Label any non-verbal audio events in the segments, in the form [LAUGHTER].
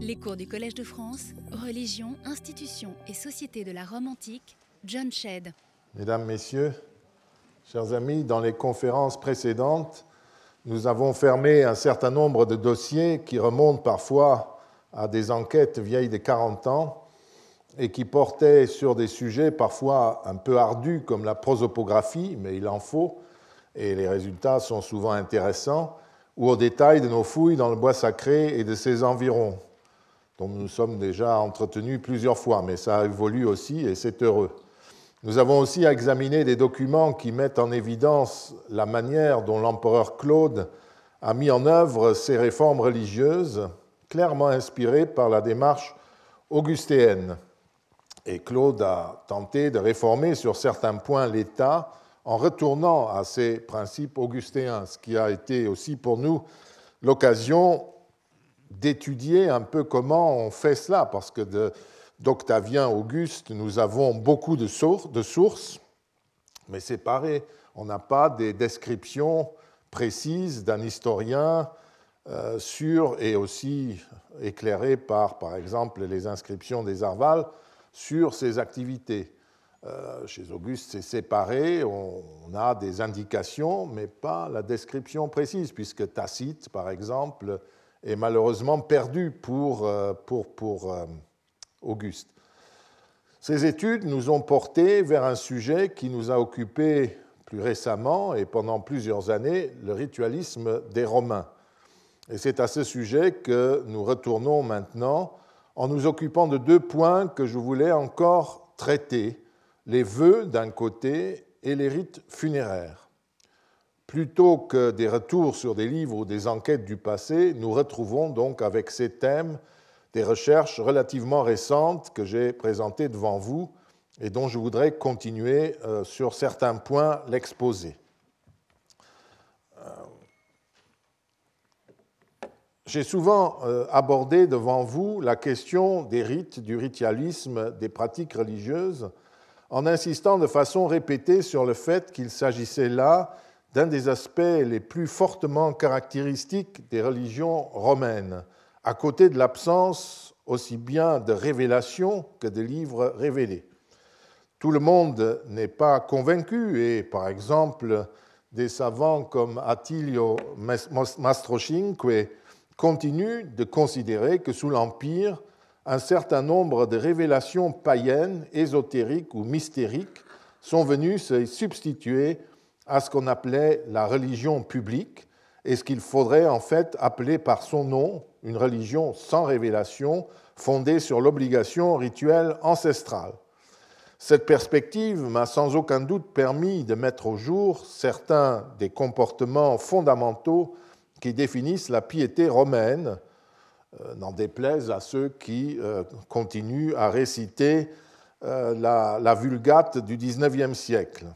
Les cours du Collège de France, Religion, Institutions et Société de la Rome antique, John Shedd. Mesdames, Messieurs, chers amis, dans les conférences précédentes, nous avons fermé un certain nombre de dossiers qui remontent parfois à des enquêtes vieilles de 40 ans et qui portaient sur des sujets parfois un peu ardus comme la prosopographie, mais il en faut, et les résultats sont souvent intéressants, ou au détail de nos fouilles dans le bois sacré et de ses environs dont nous sommes déjà entretenus plusieurs fois, mais ça évolue aussi et c'est heureux. Nous avons aussi examiné des documents qui mettent en évidence la manière dont l'empereur Claude a mis en œuvre ses réformes religieuses, clairement inspirées par la démarche augustéenne. Et Claude a tenté de réformer sur certains points l'État en retournant à ses principes augustéens, ce qui a été aussi pour nous l'occasion d'étudier un peu comment on fait cela, parce que d'Octavien Auguste, nous avons beaucoup de sources, mais séparées. On n'a pas des descriptions précises d'un historien euh, sur, et aussi éclairées par, par exemple, les inscriptions des Arvales, sur ses activités. Euh, chez Auguste, c'est séparé, on, a des indications, mais pas la description précise, puisque Tacite, par exemple, est malheureusement perdu pour, euh, pour, pour euh, Auguste. Ces études nous ont portés vers un sujet qui nous a occupés plus récemment et pendant plusieurs années, le ritualisme des Romains. Et c'est à ce sujet que nous retournons maintenant en nous occupant de deux points que je voulais encore traiter, les vœux d'un côté et les rites funéraires. Plutôt que des retours sur des livres ou des enquêtes du passé, nous retrouvons donc avec ces thèmes des recherches relativement récentes que j'ai présentées devant vous et dont je voudrais continuer euh, sur certains points l'exposer. Euh, j'ai souvent euh, abordé devant vous la question des rites, du ritualisme, des pratiques religieuses, en insistant de façon répétée sur le fait qu'il s'agissait là d'un des aspects les plus fortement caractéristiques des religions romaines, à côté de l'absence aussi bien de révélations que de livres révélés. Tout le monde n'est pas convaincu et, par exemple, des savants comme Attilio Mastrocinque continuent de considérer que sous l'Empire, un certain nombre de révélations païennes, ésotériques ou mystériques sont venues se substituer à ce qu'on appelait la religion publique et ce qu'il faudrait en fait appeler par son nom une religion sans révélation fondée sur l'obligation rituelle ancestrale. Cette perspective m'a sans aucun doute permis de mettre au jour certains des comportements fondamentaux qui définissent la piété romaine, euh, n'en déplaise à ceux qui euh, continuent à réciter euh, la, la Vulgate du XIXe siècle.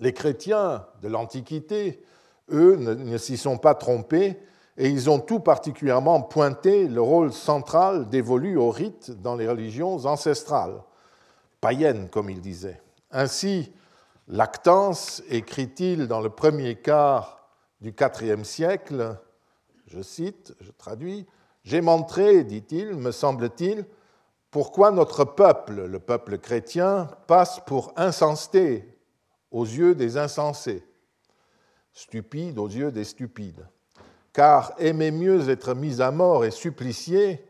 Les chrétiens de l'Antiquité, eux, ne, s'y sont pas trompés et ils ont tout particulièrement pointé le rôle central dévolu au rite dans les religions ancestrales, païennes comme ils disaient. Ainsi, Lactance écrit-il dans le premier quart du IVe siècle, je cite, je traduis, J'ai montré, dit-il, me semble-t-il, pourquoi notre peuple, le peuple chrétien, passe pour insensé aux yeux des insensés, stupide aux yeux des stupides. Car aimer mieux être mis à mort et supplicié,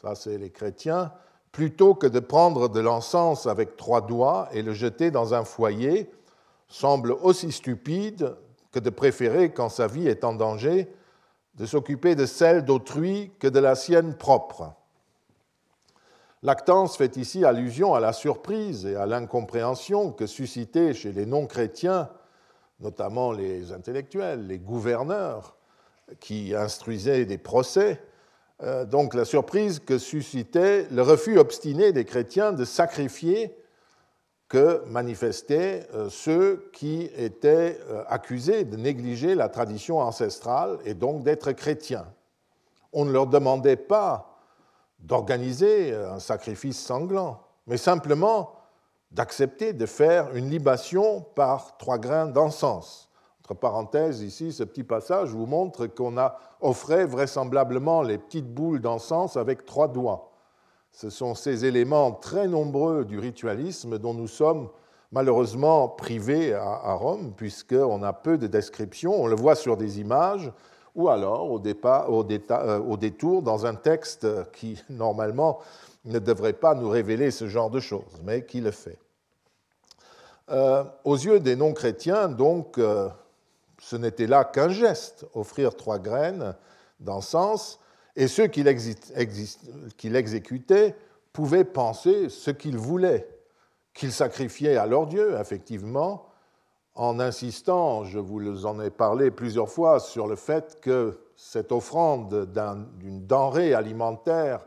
ça c'est les chrétiens, plutôt que de prendre de l'encens avec trois doigts et le jeter dans un foyer, semble aussi stupide que de préférer, quand sa vie est en danger, de s'occuper de celle d'autrui que de la sienne propre. Lactance fait ici allusion à la surprise et à l'incompréhension que suscitait chez les non-chrétiens, notamment les intellectuels, les gouverneurs, qui instruisaient des procès, euh, donc la surprise que suscitait le refus obstiné des chrétiens de sacrifier que manifestaient euh, ceux qui étaient euh, accusés de négliger la tradition ancestrale et donc d'être chrétiens. On ne leur demandait pas d'organiser un sacrifice sanglant, mais simplement d'accepter de faire une libation par trois grains d'encens. Entre parenthèses, ici, ce petit passage vous montre qu'on a offrait vraisemblablement les petites boules d'encens avec trois doigts. Ce sont ces éléments très nombreux du ritualisme dont nous sommes malheureusement privés à, Rome, puisqu'on a peu de descriptions, on le voit sur des images, ou alors euh, au détour dans un texte qui, [LAUGHS] normalement, ne devrait pas nous révéler ce genre de choses, mais qui le fait. Euh, aux yeux des non-chrétiens, donc, euh, ce n'était là qu'un geste, offrir trois graines d'encens, et ceux qui l'exécutaient pouvaient penser ce qu'ils voulaient, qu'ils sacrifiaient à leur Dieu, effectivement, en insistant, je vous en ai parlé plusieurs fois, sur le fait que cette offrande d'une denrée alimentaire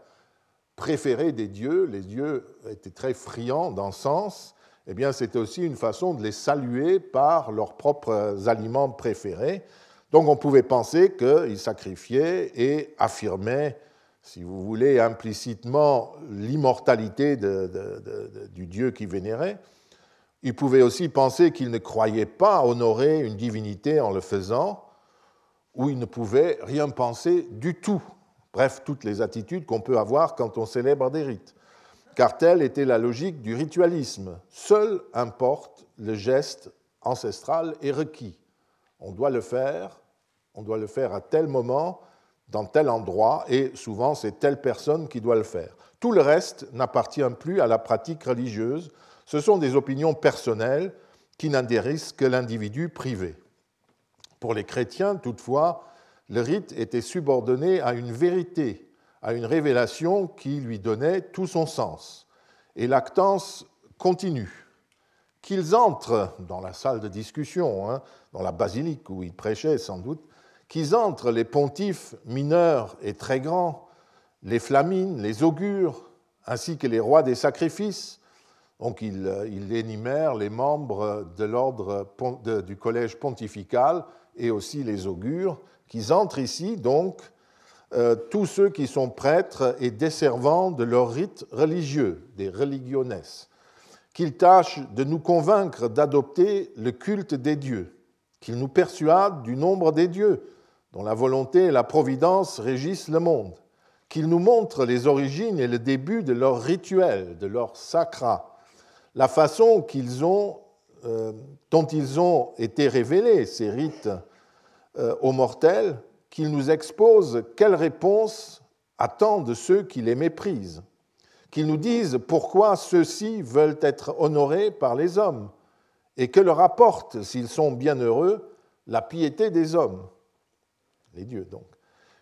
préférée des dieux, les dieux étaient très friands d'encens, eh bien c'était aussi une façon de les saluer par leurs propres aliments préférés. Donc on pouvait penser qu'ils sacrifiaient et affirmaient, si vous voulez, implicitement l'immortalité du Dieu qu'ils vénéraient. Ils pouvaient aussi penser qu'ils ne croyaient pas honorer une divinité en le faisant, ou ils ne pouvaient rien penser du tout. Bref, toutes les attitudes qu'on peut avoir quand on célèbre des rites. Car telle était la logique du ritualisme. Seul importe le geste ancestral et requis. On doit le faire, on doit le faire à tel moment, dans tel endroit, et souvent c'est telle personne qui doit le faire. Tout le reste n'appartient plus à la pratique religieuse, ce sont des opinions personnelles qui n'intéressent que l'individu privé. Pour les chrétiens, toutefois, le rite était subordonné à une vérité, à une révélation qui lui donnait tout son sens. Et l'actance continue qu'ils entrent dans la salle de discussion, hein, dans la basilique où ils prêchaient sans doute, qu'ils entrent les pontifes mineurs et très grands, les flamines, les augures, ainsi que les rois des sacrifices. Donc il, il énumère les membres de l'ordre du collège pontifical et aussi les augures, qu'ils entrent ici, donc, euh, tous ceux qui sont prêtres et desservants de leurs rites religieux, des religiones qu'il tâche de nous convaincre d'adopter le culte des dieux, qu'il nous persuade du nombre des dieux, dont la volonté et la providence régissent le monde, qu'il nous montre les origines et le début de leurs rituels, de leurs sacras, la façon qu'ils euh, dont ils ont été révélés, ces rites euh, aux mortels, qu'il nous expose quelles réponses attendent ceux qui les méprisent? Qu'ils nous disent pourquoi ceux-ci veulent être honorés par les hommes et que leur apporte, s'ils sont bienheureux, la piété des hommes, les dieux donc,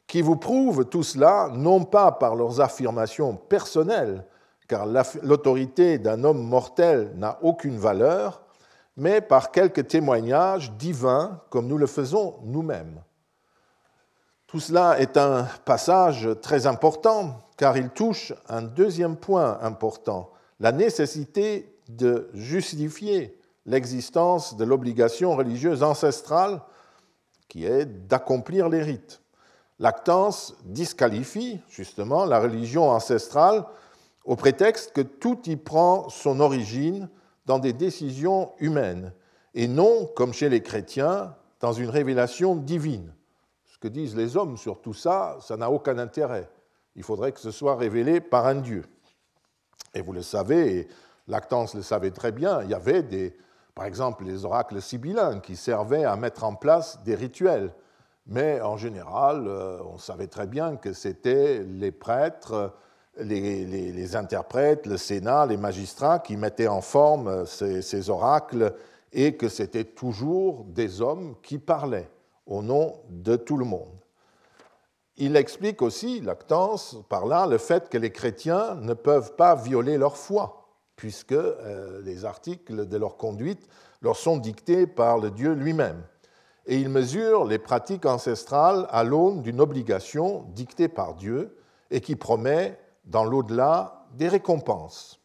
qui vous prouvent tout cela non pas par leurs affirmations personnelles, car l'autorité d'un homme mortel n'a aucune valeur, mais par quelques témoignages divins comme nous le faisons nous-mêmes. Tout cela est un passage très important car il touche un deuxième point important, la nécessité de justifier l'existence de l'obligation religieuse ancestrale qui est d'accomplir les rites. L'actance disqualifie justement la religion ancestrale au prétexte que tout y prend son origine dans des décisions humaines et non, comme chez les chrétiens, dans une révélation divine ce que disent les hommes sur tout ça, ça n'a aucun intérêt. Il faudrait que ce soit révélé par un Dieu. Et vous le savez, et Lactance le savait très bien, il y avait des, par exemple les oracles sibyllins qui servaient à mettre en place des rituels. Mais en général, euh, on savait très bien que c'était les prêtres, les, interprètes, le Sénat, les magistrats qui mettaient en forme ces, ces oracles et que c'était toujours des hommes qui parlaient au nom de tout le monde. Il explique aussi, Lactance, par là, le fait que les chrétiens ne peuvent pas violer leur foi, puisque euh, les articles de leur conduite leur sont dictés par le Dieu lui-même. Et il mesure les pratiques ancestrales à l'aune d'une obligation dictée par Dieu et qui promet, dans l'au-delà, des récompenses.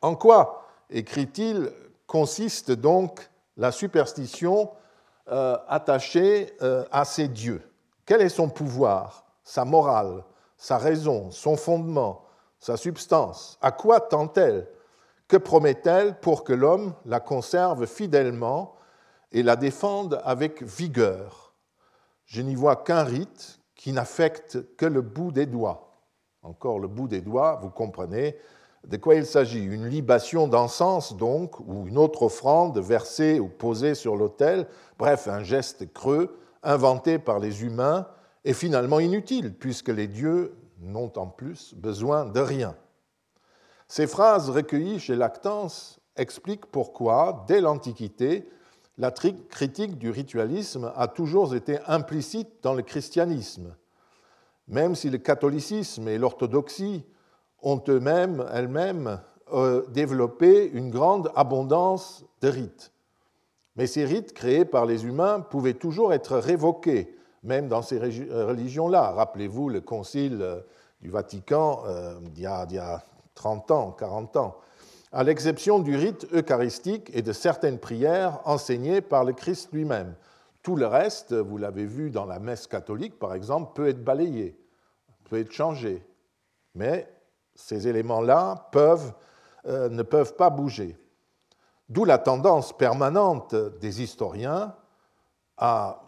En quoi, écrit-il, consiste donc la superstition euh, attaché euh, à ces dieux? Quel est son pouvoir, sa morale, sa raison, son fondement, sa substance? À quoi tend-elle? Que promet-elle pour que l'homme la conserve fidèlement et la défendent avec vigueur? Je n'y vois qu'un rite qui n'affecte que le bout des doigts. Encore le bout des doigts, vous comprenez de quoi il s'agit? Une libation d'encens, donc, ou une autre offrande versée ou posée sur l'autel, bref, un geste creux inventé par les humains et finalement inutile, puisque les dieux n'ont en plus besoin de rien. Ces phrases recueillies chez Lactance expliquent pourquoi, dès l'Antiquité, la critique du ritualisme a toujours été implicite dans le christianisme, même si le catholicisme et l'orthodoxie ont eux-mêmes, euh, développé une grande abondance de rites. Mais ces rites créés par les humains pouvaient toujours être révoqués, même dans ces religions-là. Rappelez-vous le concile euh, du Vatican euh, d'il y, a 30 ans, 40 ans, à l'exception du rite eucharistique et de certaines prières enseignées par le Christ lui-même. Tout le reste, vous l'avez vu dans la messe catholique par exemple, peut être balayé, peut être changé. Mais ces éléments-là euh, ne peuvent pas bouger. D'où la tendance permanente des historiens à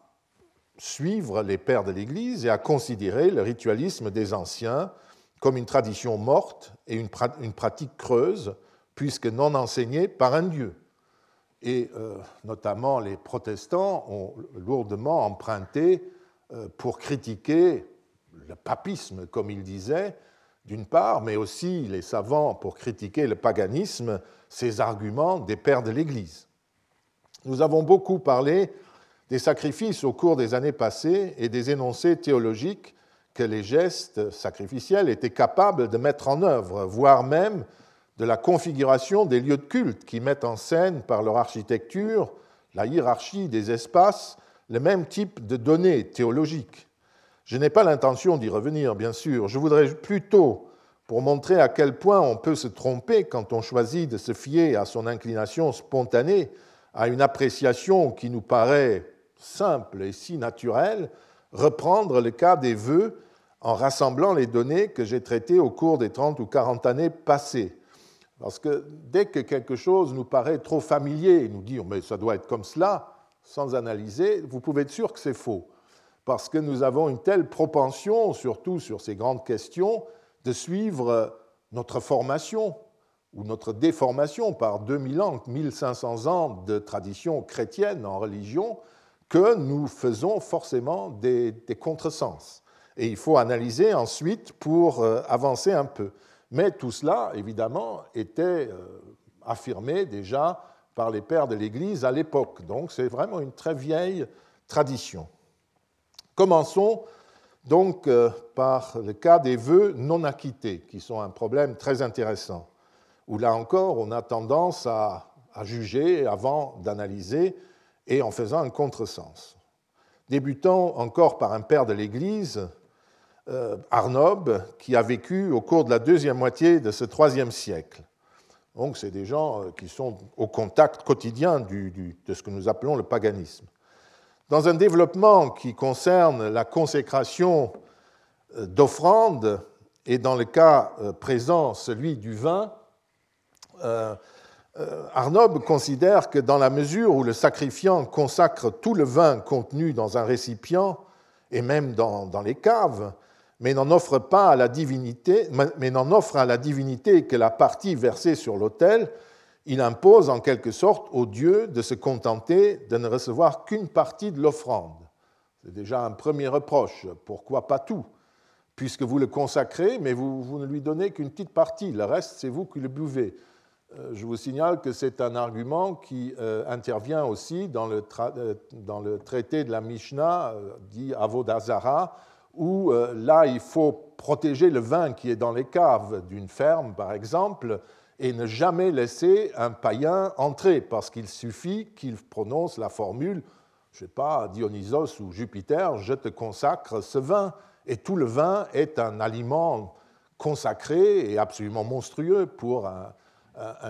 suivre les pères de l'Église et à considérer le ritualisme des anciens comme une tradition morte et une pratique creuse, puisque non enseignée par un Dieu. Et euh, notamment les protestants ont lourdement emprunté euh, pour critiquer le papisme, comme ils disaient, d'une part, mais aussi les savants pour critiquer le paganisme, ces arguments des pères de l'Église. Nous avons beaucoup parlé des sacrifices au cours des années passées et des énoncés théologiques que les gestes sacrificiels étaient capables de mettre en œuvre, voire même de la configuration des lieux de culte qui mettent en scène par leur architecture, la hiérarchie des espaces, le même type de données théologiques. Je n'ai pas l'intention d'y revenir, bien sûr. Je voudrais plutôt, pour montrer à quel point on peut se tromper quand on choisit de se fier à son inclination spontanée, à une appréciation qui nous paraît simple et si naturelle, reprendre le cas des vœux en rassemblant les données que j'ai traitées au cours des 30 ou 40 années passées. Parce que dès que quelque chose nous paraît trop familier, nous dire mais ça doit être comme cela, sans analyser, vous pouvez être sûr que c'est faux parce que nous avons une telle propension, surtout sur ces grandes questions, de suivre notre formation ou notre déformation par 2000 ans, 1500 ans de tradition chrétienne en religion, que nous faisons forcément des, contresens. Et il faut analyser ensuite pour euh, avancer un peu. Mais tout cela, évidemment, était euh, affirmé déjà par les pères de l'Église à l'époque. Donc c'est vraiment une très vieille tradition. Commençons donc euh, par le cas des vœux non acquittés, qui sont un problème très intéressant, où là encore on a tendance à, juger avant d'analyser et en faisant un contresens. Débutons encore par un père de l'Église, Arnob, qui a vécu au cours de la deuxième moitié de ce troisième siècle. Donc c'est des gens euh, qui sont au contact quotidien de ce que nous appelons le paganisme. Dans un développement qui concerne la consécration euh, d'offrandes, et dans le cas euh, présent celui du vin, euh, Arnob considère que dans la mesure où le sacrifiant consacre tout le vin contenu dans un récipient, et même dans les caves, mais n'en offre pas à la divinité, mais n'en offre à la divinité que la partie versée sur l'autel, il impose en quelque sorte au Dieu de se contenter de ne recevoir qu'une partie de l'offrande. C'est déjà un premier reproche. Pourquoi pas tout? Puisque vous le consacrez, mais vous, ne lui donnez qu'une petite partie. Le reste, c'est vous qui le buvez. Euh, je vous signale que c'est un argument qui euh, intervient aussi dans le, euh, dans le, traité de la Mishnah, dit Avodazara, où là, il faut protéger le vin qui est dans les caves d'une ferme, par exemple, et ne jamais laisser un païen entrer, parce qu'il suffit qu'il prononce la formule, je ne sais pas, Dionysos ou Jupiter, je te consacre ce vin. Et tout le vin est un aliment consacré et absolument monstrueux pour un,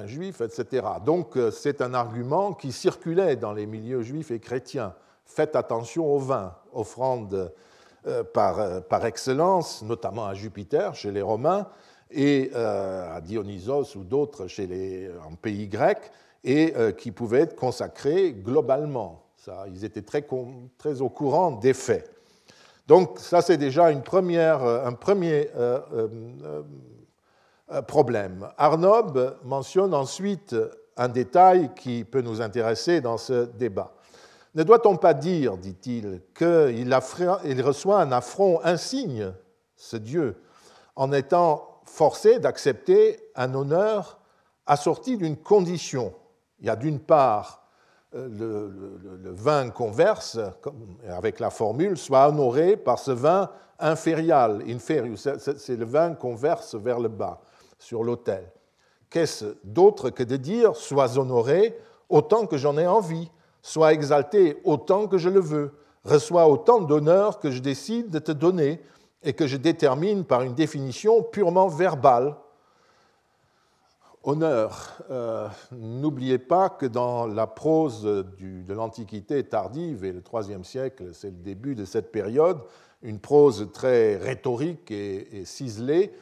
juif, etc. Donc euh, c'est un argument qui circulait dans les milieux juifs et chrétiens. Faites attention au vin, offrande euh, par, euh, par excellence, notamment à Jupiter chez les Romains, et euh, à Dionysos ou d'autres chez les, en pays grecs, et qui pouvaient être consacrés globalement. Ça, ils étaient très, très au courant des faits. Donc ça, c'est déjà une première, un premier problème. Arnob mentionne ensuite un détail qui peut nous intéresser dans ce débat. Ne doit-on pas dire, dit-il, qu'il reçoit un affront insigne, ce Dieu, en étant forcé d'accepter un honneur assorti d'une condition Il y a d'une part euh, le, vin qu'on verse, avec la formule, soit honoré par ce vin inférial, inferius, c'est le vin qu'on verse vers le bas, sur l'autel. Qu'est-ce d'autre que de dire Sois honoré autant que j'en ai envie, sois exalté autant que je le veux, reçois autant d'honneur que je décide de te donner et que je détermine par une définition purement verbale. Honneur. Euh, n'oubliez pas que dans la prose de l'Antiquité tardive, et le IIIe siècle, c'est le début de cette période, une prose très rhétorique et ciselée,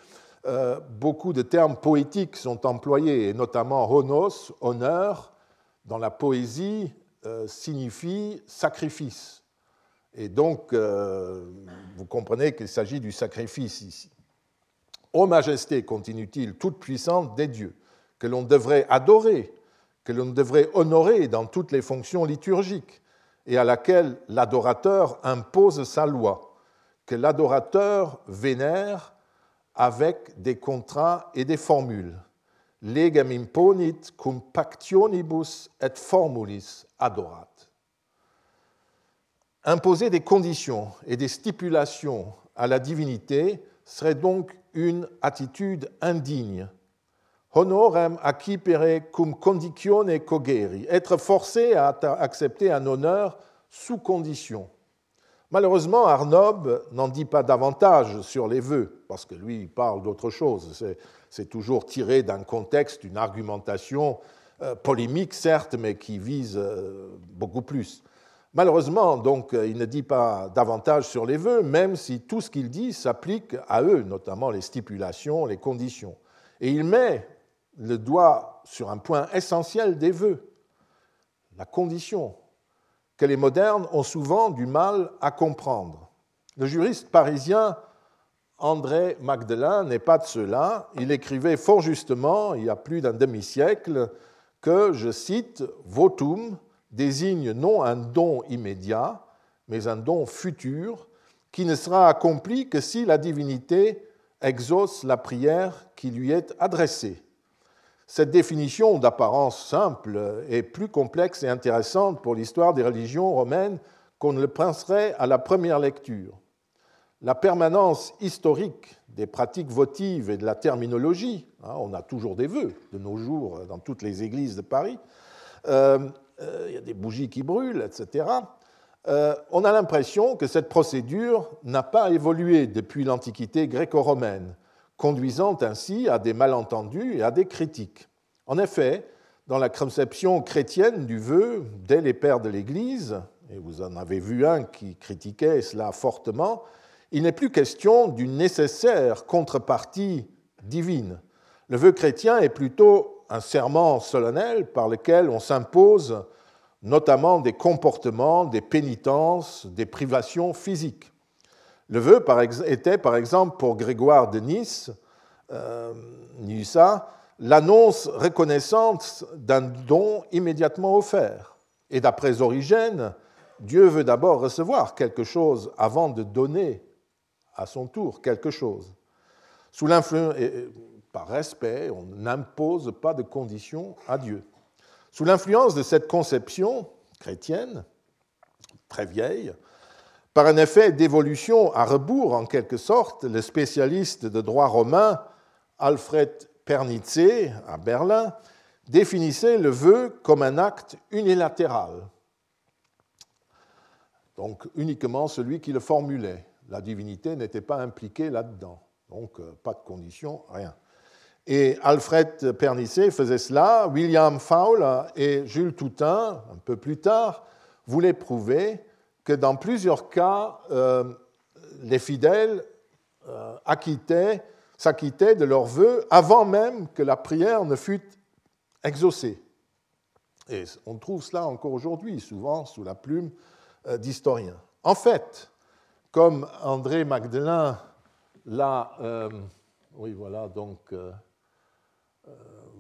euh, beaucoup de termes poétiques sont employés, et notamment honos, honneur, dans la poésie, euh, signifie sacrifice. Et donc, euh, vous comprenez qu'il s'agit du sacrifice ici. Ô majesté, continue-t-il, toute puissante des dieux, que l'on devrait adorer, que l'on devrait honorer dans toutes les fonctions liturgiques, et à laquelle l'adorateur impose sa loi, que l'adorateur vénère avec des contrats et des formules. Legam imponit cum pactionibus et formulis adorat. Imposer des conditions et des stipulations à la divinité serait donc une attitude indigne. Honorem acquipere cum conditione cogeri, être forcé à accepter un honneur sous condition. Malheureusement, Arnob n'en dit pas davantage sur les vœux, parce que lui, il parle d'autre chose. C'est toujours tiré d'un contexte, d'une argumentation euh, polémique, certes, mais qui vise euh, beaucoup plus. Malheureusement, donc, euh, il ne dit pas davantage sur les vœux, même si tout ce qu'il dit s'applique à eux, notamment les stipulations, les conditions. Et il met le doigt sur un point essentiel des vœux, la condition, que les modernes ont souvent du mal à comprendre. Le juriste parisien André Magdelin n'est pas de cela. Il écrivait fort justement, il y a plus d'un demi-siècle, que, je cite, votum désigne non un don immédiat, mais un don futur qui ne sera accompli que si la divinité exauce la prière qui lui est adressée. Cette définition d'apparence simple est plus complexe et intéressante pour l'histoire des religions romaines qu'on ne le penserait à la première lecture. La permanence historique des pratiques votives et de la terminologie, hein, on a toujours des vœux de nos jours dans toutes les églises de Paris, euh, euh, il y a des bougies qui brûlent, etc. Euh, on a l'impression que cette procédure n'a pas évolué depuis l'Antiquité gréco-romaine conduisant ainsi à des malentendus et à des critiques. En effet, dans la conception chrétienne du vœu, dès les pères de l'Église, et vous en avez vu un qui critiquait cela fortement, il n'est plus question d'une nécessaire contrepartie divine. Le vœu chrétien est plutôt un serment solennel par lequel on s'impose notamment des comportements, des pénitences, des privations physiques. Le vœu était, par exemple, pour Grégoire de Nice, euh, l'annonce reconnaissante d'un don immédiatement offert. Et d'après Origène, Dieu veut d'abord recevoir quelque chose avant de donner à son tour quelque chose. Sous l'influence, par respect, on n'impose pas de conditions à Dieu. Sous l'influence de cette conception chrétienne, très vieille, par un effet d'évolution à rebours, en quelque sorte, le spécialiste de droit romain Alfred Pernitze, à Berlin, définissait le vœu comme un acte unilatéral, donc uniquement celui qui le formulait. La divinité n'était pas impliquée là-dedans, donc euh, pas de condition, rien. Et Alfred Pernitze faisait cela, William Fowler et Jules Toutain, un peu plus tard, voulaient prouver que dans plusieurs cas, euh, les fidèles euh, s'acquittaient de leurs vœux avant même que la prière ne fût exaucée. Et on trouve cela encore aujourd'hui, souvent sous la plume euh, d'historiens. En fait, comme André Magdelin l'a. Oui, voilà, donc.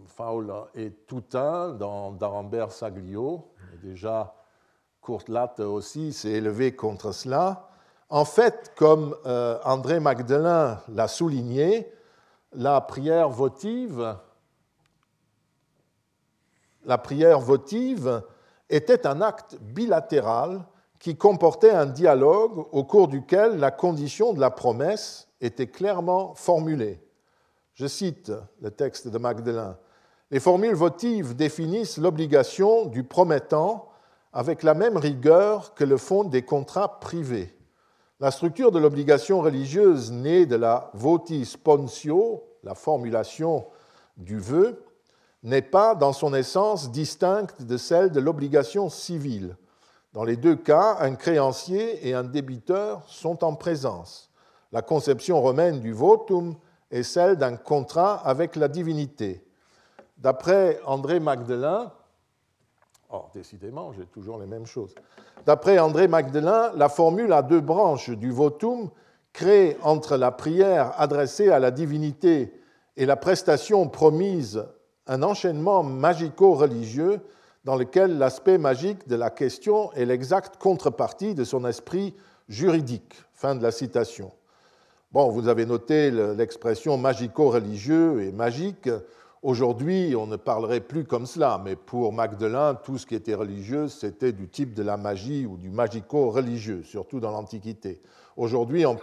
Faula et Toutain dans d'Arambert Saglio. Déjà, Courtelatte aussi s'est élevé contre cela. En fait, comme André Magdelin l'a souligné, la prière votive la prière votive était un acte bilatéral qui comportait un dialogue au cours duquel la condition de la promesse était clairement formulée. Je cite le texte de Magdalin. Les formules votives définissent l'obligation du promettant avec la même rigueur que le font des contrats privés. La structure de l'obligation religieuse née de la votis sponsio, la formulation du vœu, n'est pas dans son essence distincte de celle de l'obligation civile. Dans les deux cas, un créancier et un débiteur sont en présence. La conception romaine du votum est celle d'un contrat avec la divinité. D'après André Magdelin, oh, décidément, j'ai toujours les mêmes choses. D'après André Magdelin, la formule a deux branches du votum crée entre la prière adressée à la divinité et la prestation promise un enchaînement magico-religieux dans lequel l'aspect magique de la question est l'exacte contrepartie de son esprit juridique. Fin de la citation. Bon, vous avez noté l'expression magico-religieux et magique. Aujourd'hui, on ne parlerait plus comme cela, mais pour Magdelin, tout ce qui était religieux, c'était du type de la magie ou du magico-religieux, surtout dans l'Antiquité. Aujourd'hui, euh,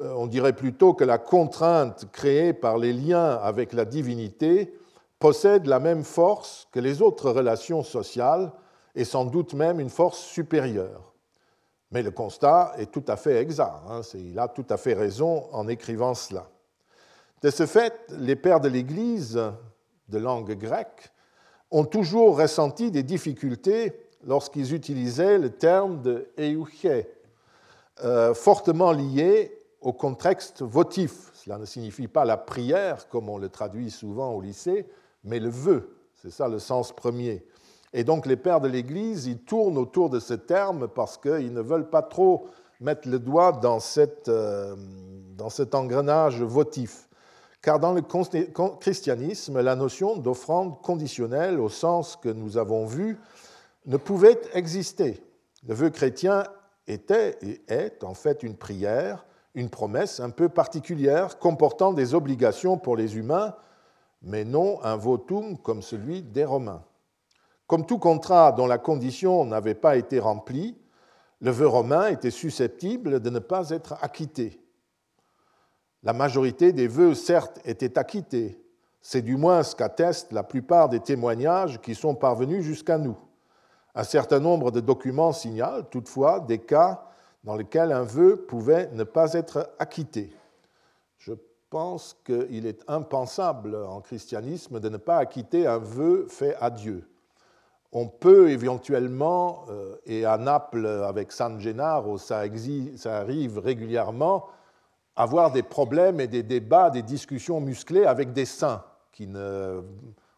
on dirait plutôt que la contrainte créée par les liens avec la divinité possède la même force que les autres relations sociales et sans doute même une force supérieure. Mais le constat est tout à fait exact. Hein, il a tout à fait raison en écrivant cela. De ce fait, les pères de l'Église de langue grecque ont toujours ressenti des difficultés lorsqu'ils utilisaient le terme de euché, euh, fortement lié au contexte votif. Cela ne signifie pas la prière, comme on le traduit souvent au lycée, mais le vœu. C'est ça le sens premier. Et donc les pères de l'Église, ils tournent autour de ce terme parce qu'ils ne veulent pas trop mettre le doigt dans, cette, euh, dans cet engrenage votif. Car dans le christianisme, la notion d'offrande conditionnelle, au sens que nous avons vu, ne pouvait exister. Le vœu chrétien était et est en fait une prière une promesse un peu particulière comportant des obligations pour les humains, mais non un votum comme celui des Romains. Comme tout contrat dont la condition n'avait pas été remplie, le vœu romain était susceptible de ne pas être acquitté. La majorité des vœux, certes, étaient acquittés. C'est du moins ce qu'attestent la plupart des témoignages qui sont parvenus jusqu'à nous. Un certain nombre de documents signalent toutefois des cas dans lequel un vœu pouvait ne pas être acquitté. Je pense qu'il est impensable en christianisme de ne pas acquitter un vœu fait à Dieu. On peut éventuellement, euh, et à Naples avec San Gennaro, ça, ça arrive régulièrement, avoir des problèmes et des débats, des discussions musclées avec des saints qui ne,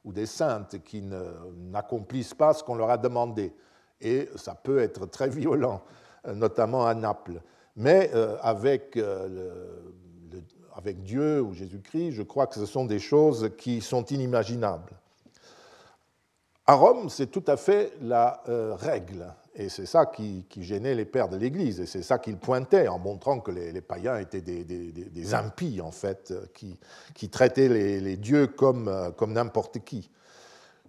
ou des saintes qui n'accomplissent pas ce qu'on leur a demandé. Et ça peut être très violent. Euh, notamment à Naples. Mais euh, avec, euh, avec Dieu ou Jésus-Christ, je crois que ce sont des choses qui sont inimaginables. À Rome, c'est tout à fait la règle. Et c'est ça qui, gênait les pères de l'Église. Et c'est ça qu'ils pointaient en montrant que les, païens étaient des, impies, en fait, qui, qui traitaient les, les, dieux comme, comme n'importe qui.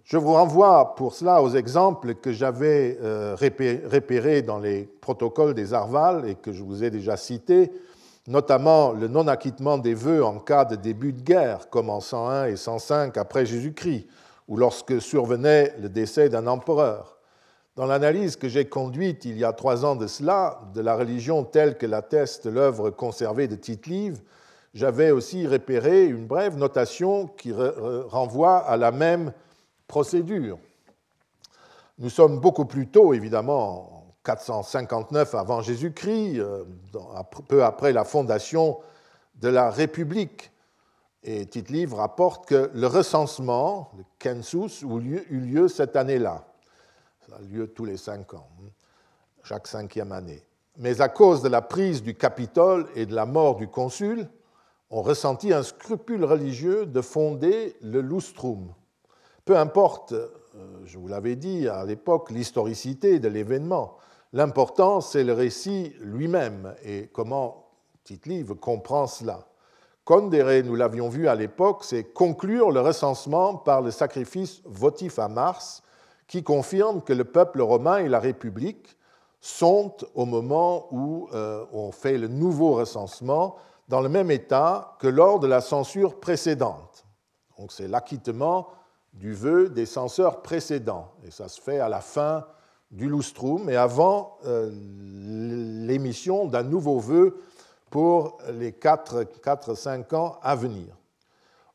Je vous renvoie pour cela aux exemples que j'avais euh, repérés dans les protocoles des Arval et que je vous ai déjà cités, notamment le non-acquittement des vœux en cas de début de guerre, comme en 101 et 105 après Jésus-Christ, ou lorsque survenait le décès d'un empereur. Dans l'analyse que j'ai conduite il y a trois ans de cela, de la religion telle que l'atteste l'œuvre conservée de Tite-Live, j'avais aussi repéré une brève notation qui renvoie à la même procédure. Nous sommes beaucoup plus tôt, évidemment, en 459 avant Jésus-Christ, euh, peu après la fondation de la République. Et Tite-Livre rapporte que le recensement, le census, eut lieu cette année-là. Ça a lieu tous les cinq ans, hein, chaque cinquième année. Mais à cause de la prise du Capitole et de la mort du consul, on ressentit un scrupule religieux de fonder le lustrum. Peu importe, euh, je vous l'avais dit à l'époque, l'historicité de l'événement, l'important c'est le récit lui-même et comment Tite-Livre comprend cela. Condéré, nous l'avions vu à l'époque, c'est conclure le recensement par le sacrifice votif à Mars, qui confirme que le peuple romain et la République sont, au moment où euh, on fait le nouveau recensement, dans le même état que lors de la censure précédente. Donc c'est l'acquittement du vœu des censeurs précédents, et ça se fait à la fin du lustrum et avant euh, l'émission d'un nouveau vœu pour les 4-5 ans à venir.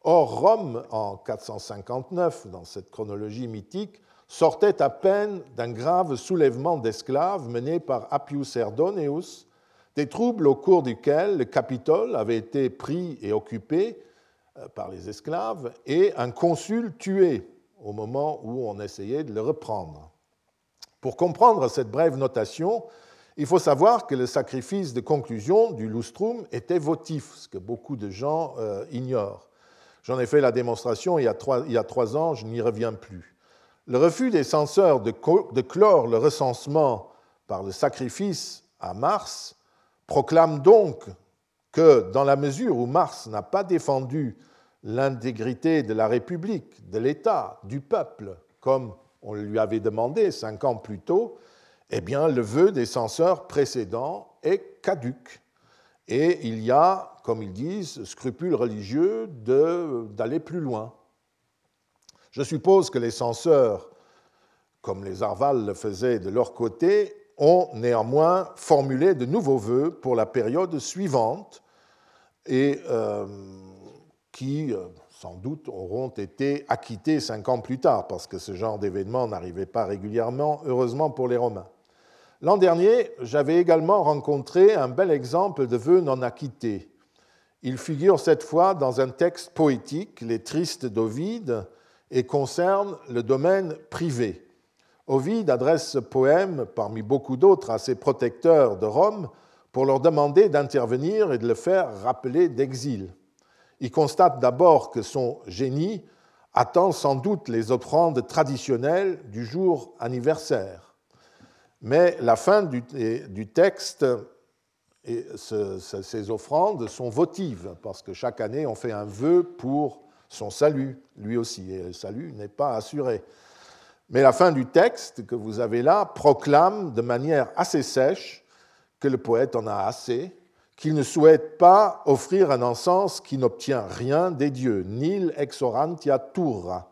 Or, Rome, en 459, dans cette chronologie mythique, sortait à peine d'un grave soulèvement d'esclaves mené par Appius Erdoneus, des troubles au cours duquel le Capitole avait été pris et occupé euh, par les esclaves et un consul tué au moment où on essayait de le reprendre. Pour comprendre cette brève notation, il faut savoir que le sacrifice de conclusion du lustrum était votif, ce que beaucoup de gens euh, ignorent. J'en ai fait la démonstration il y a trois, ans, je n'y reviens plus. Le refus des censeurs de, de clore le recensement par le sacrifice à Mars proclame donc que dans la mesure où Mars n'a pas défendu l'intégrité de la République, de l'État, du peuple, comme on lui avait demandé cinq ans plus tôt, eh bien, le vœu des censeurs précédents est caduque. Et il y a, comme ils disent, scrupule religieux d'aller plus loin. Je suppose que les censeurs, comme les Arvales le faisaient de leur côté, ont néanmoins formulé de nouveaux vœux pour la période suivante et euh, qui, euh, sans doute, auront été acquittés cinq ans plus tard, parce que ce genre d'événement n'arrivait pas régulièrement, heureusement pour les Romains. L'an dernier, j'avais également rencontré un bel exemple de vœux non acquittés. Il figure cette fois dans un texte poétique, Les Tristes d'Ovide, et concerne le domaine privé. Ovide adresse ce poème, parmi beaucoup d'autres, à ses protecteurs de Rome pour leur demander d'intervenir et de le faire rappeler d'exil. Il constate d'abord que son génie attend sans doute les offrandes traditionnelles du jour anniversaire. Mais la fin du, texte et ces offrandes sont votives, parce que chaque année on fait un vœu pour son salut, lui aussi, et le salut n'est pas assuré. Mais la fin du texte que vous avez là proclame de manière assez sèche que le poète en a assez, qu'il ne souhaite pas offrir un encens qui n'obtient rien des dieux, nil exorantia turra.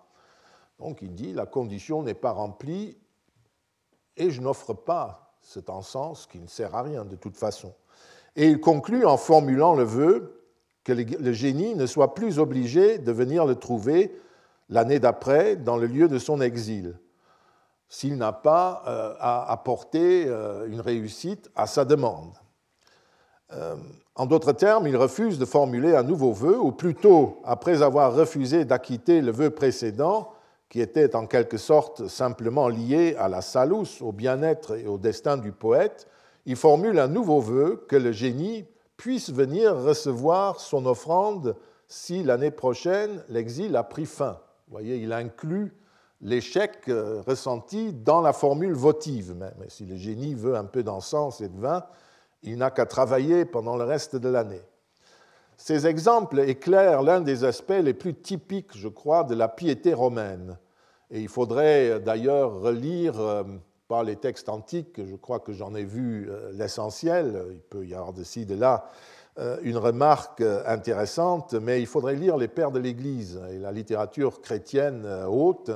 Donc il dit la condition n'est pas remplie et je n'offre pas cet encens qui ne sert à rien de toute façon. Et il conclut en formulant le vœu que le génie ne soit plus obligé de venir le trouver l'année d'après dans le lieu de son exil, s'il n'a pas euh, apporté euh, une réussite à sa demande. Euh, en d'autres termes, il refuse de formuler un nouveau vœu, ou plutôt, après avoir refusé d'acquitter le vœu précédent, qui était en quelque sorte simplement lié à la salus, au bien-être et au destin du poète, il formule un nouveau vœu que le génie puisse venir recevoir son offrande si l'année prochaine l'exil a pris fin. Vous voyez, il inclut l'échec euh, ressenti dans la formule votive. Mais si le génie veut un peu d'encens et de vin, il n'a qu'à travailler pendant le reste de l'année. Ces exemples éclairent l'un des aspects les plus typiques, je crois, de la piété romaine. Et il faudrait d'ailleurs relire, euh, par les textes antiques, je crois que j'en ai vu euh, l'essentiel, il peut y avoir de ci, de là, euh, une remarque intéressante, mais il faudrait lire les pères de l'Église et la littérature chrétienne haute,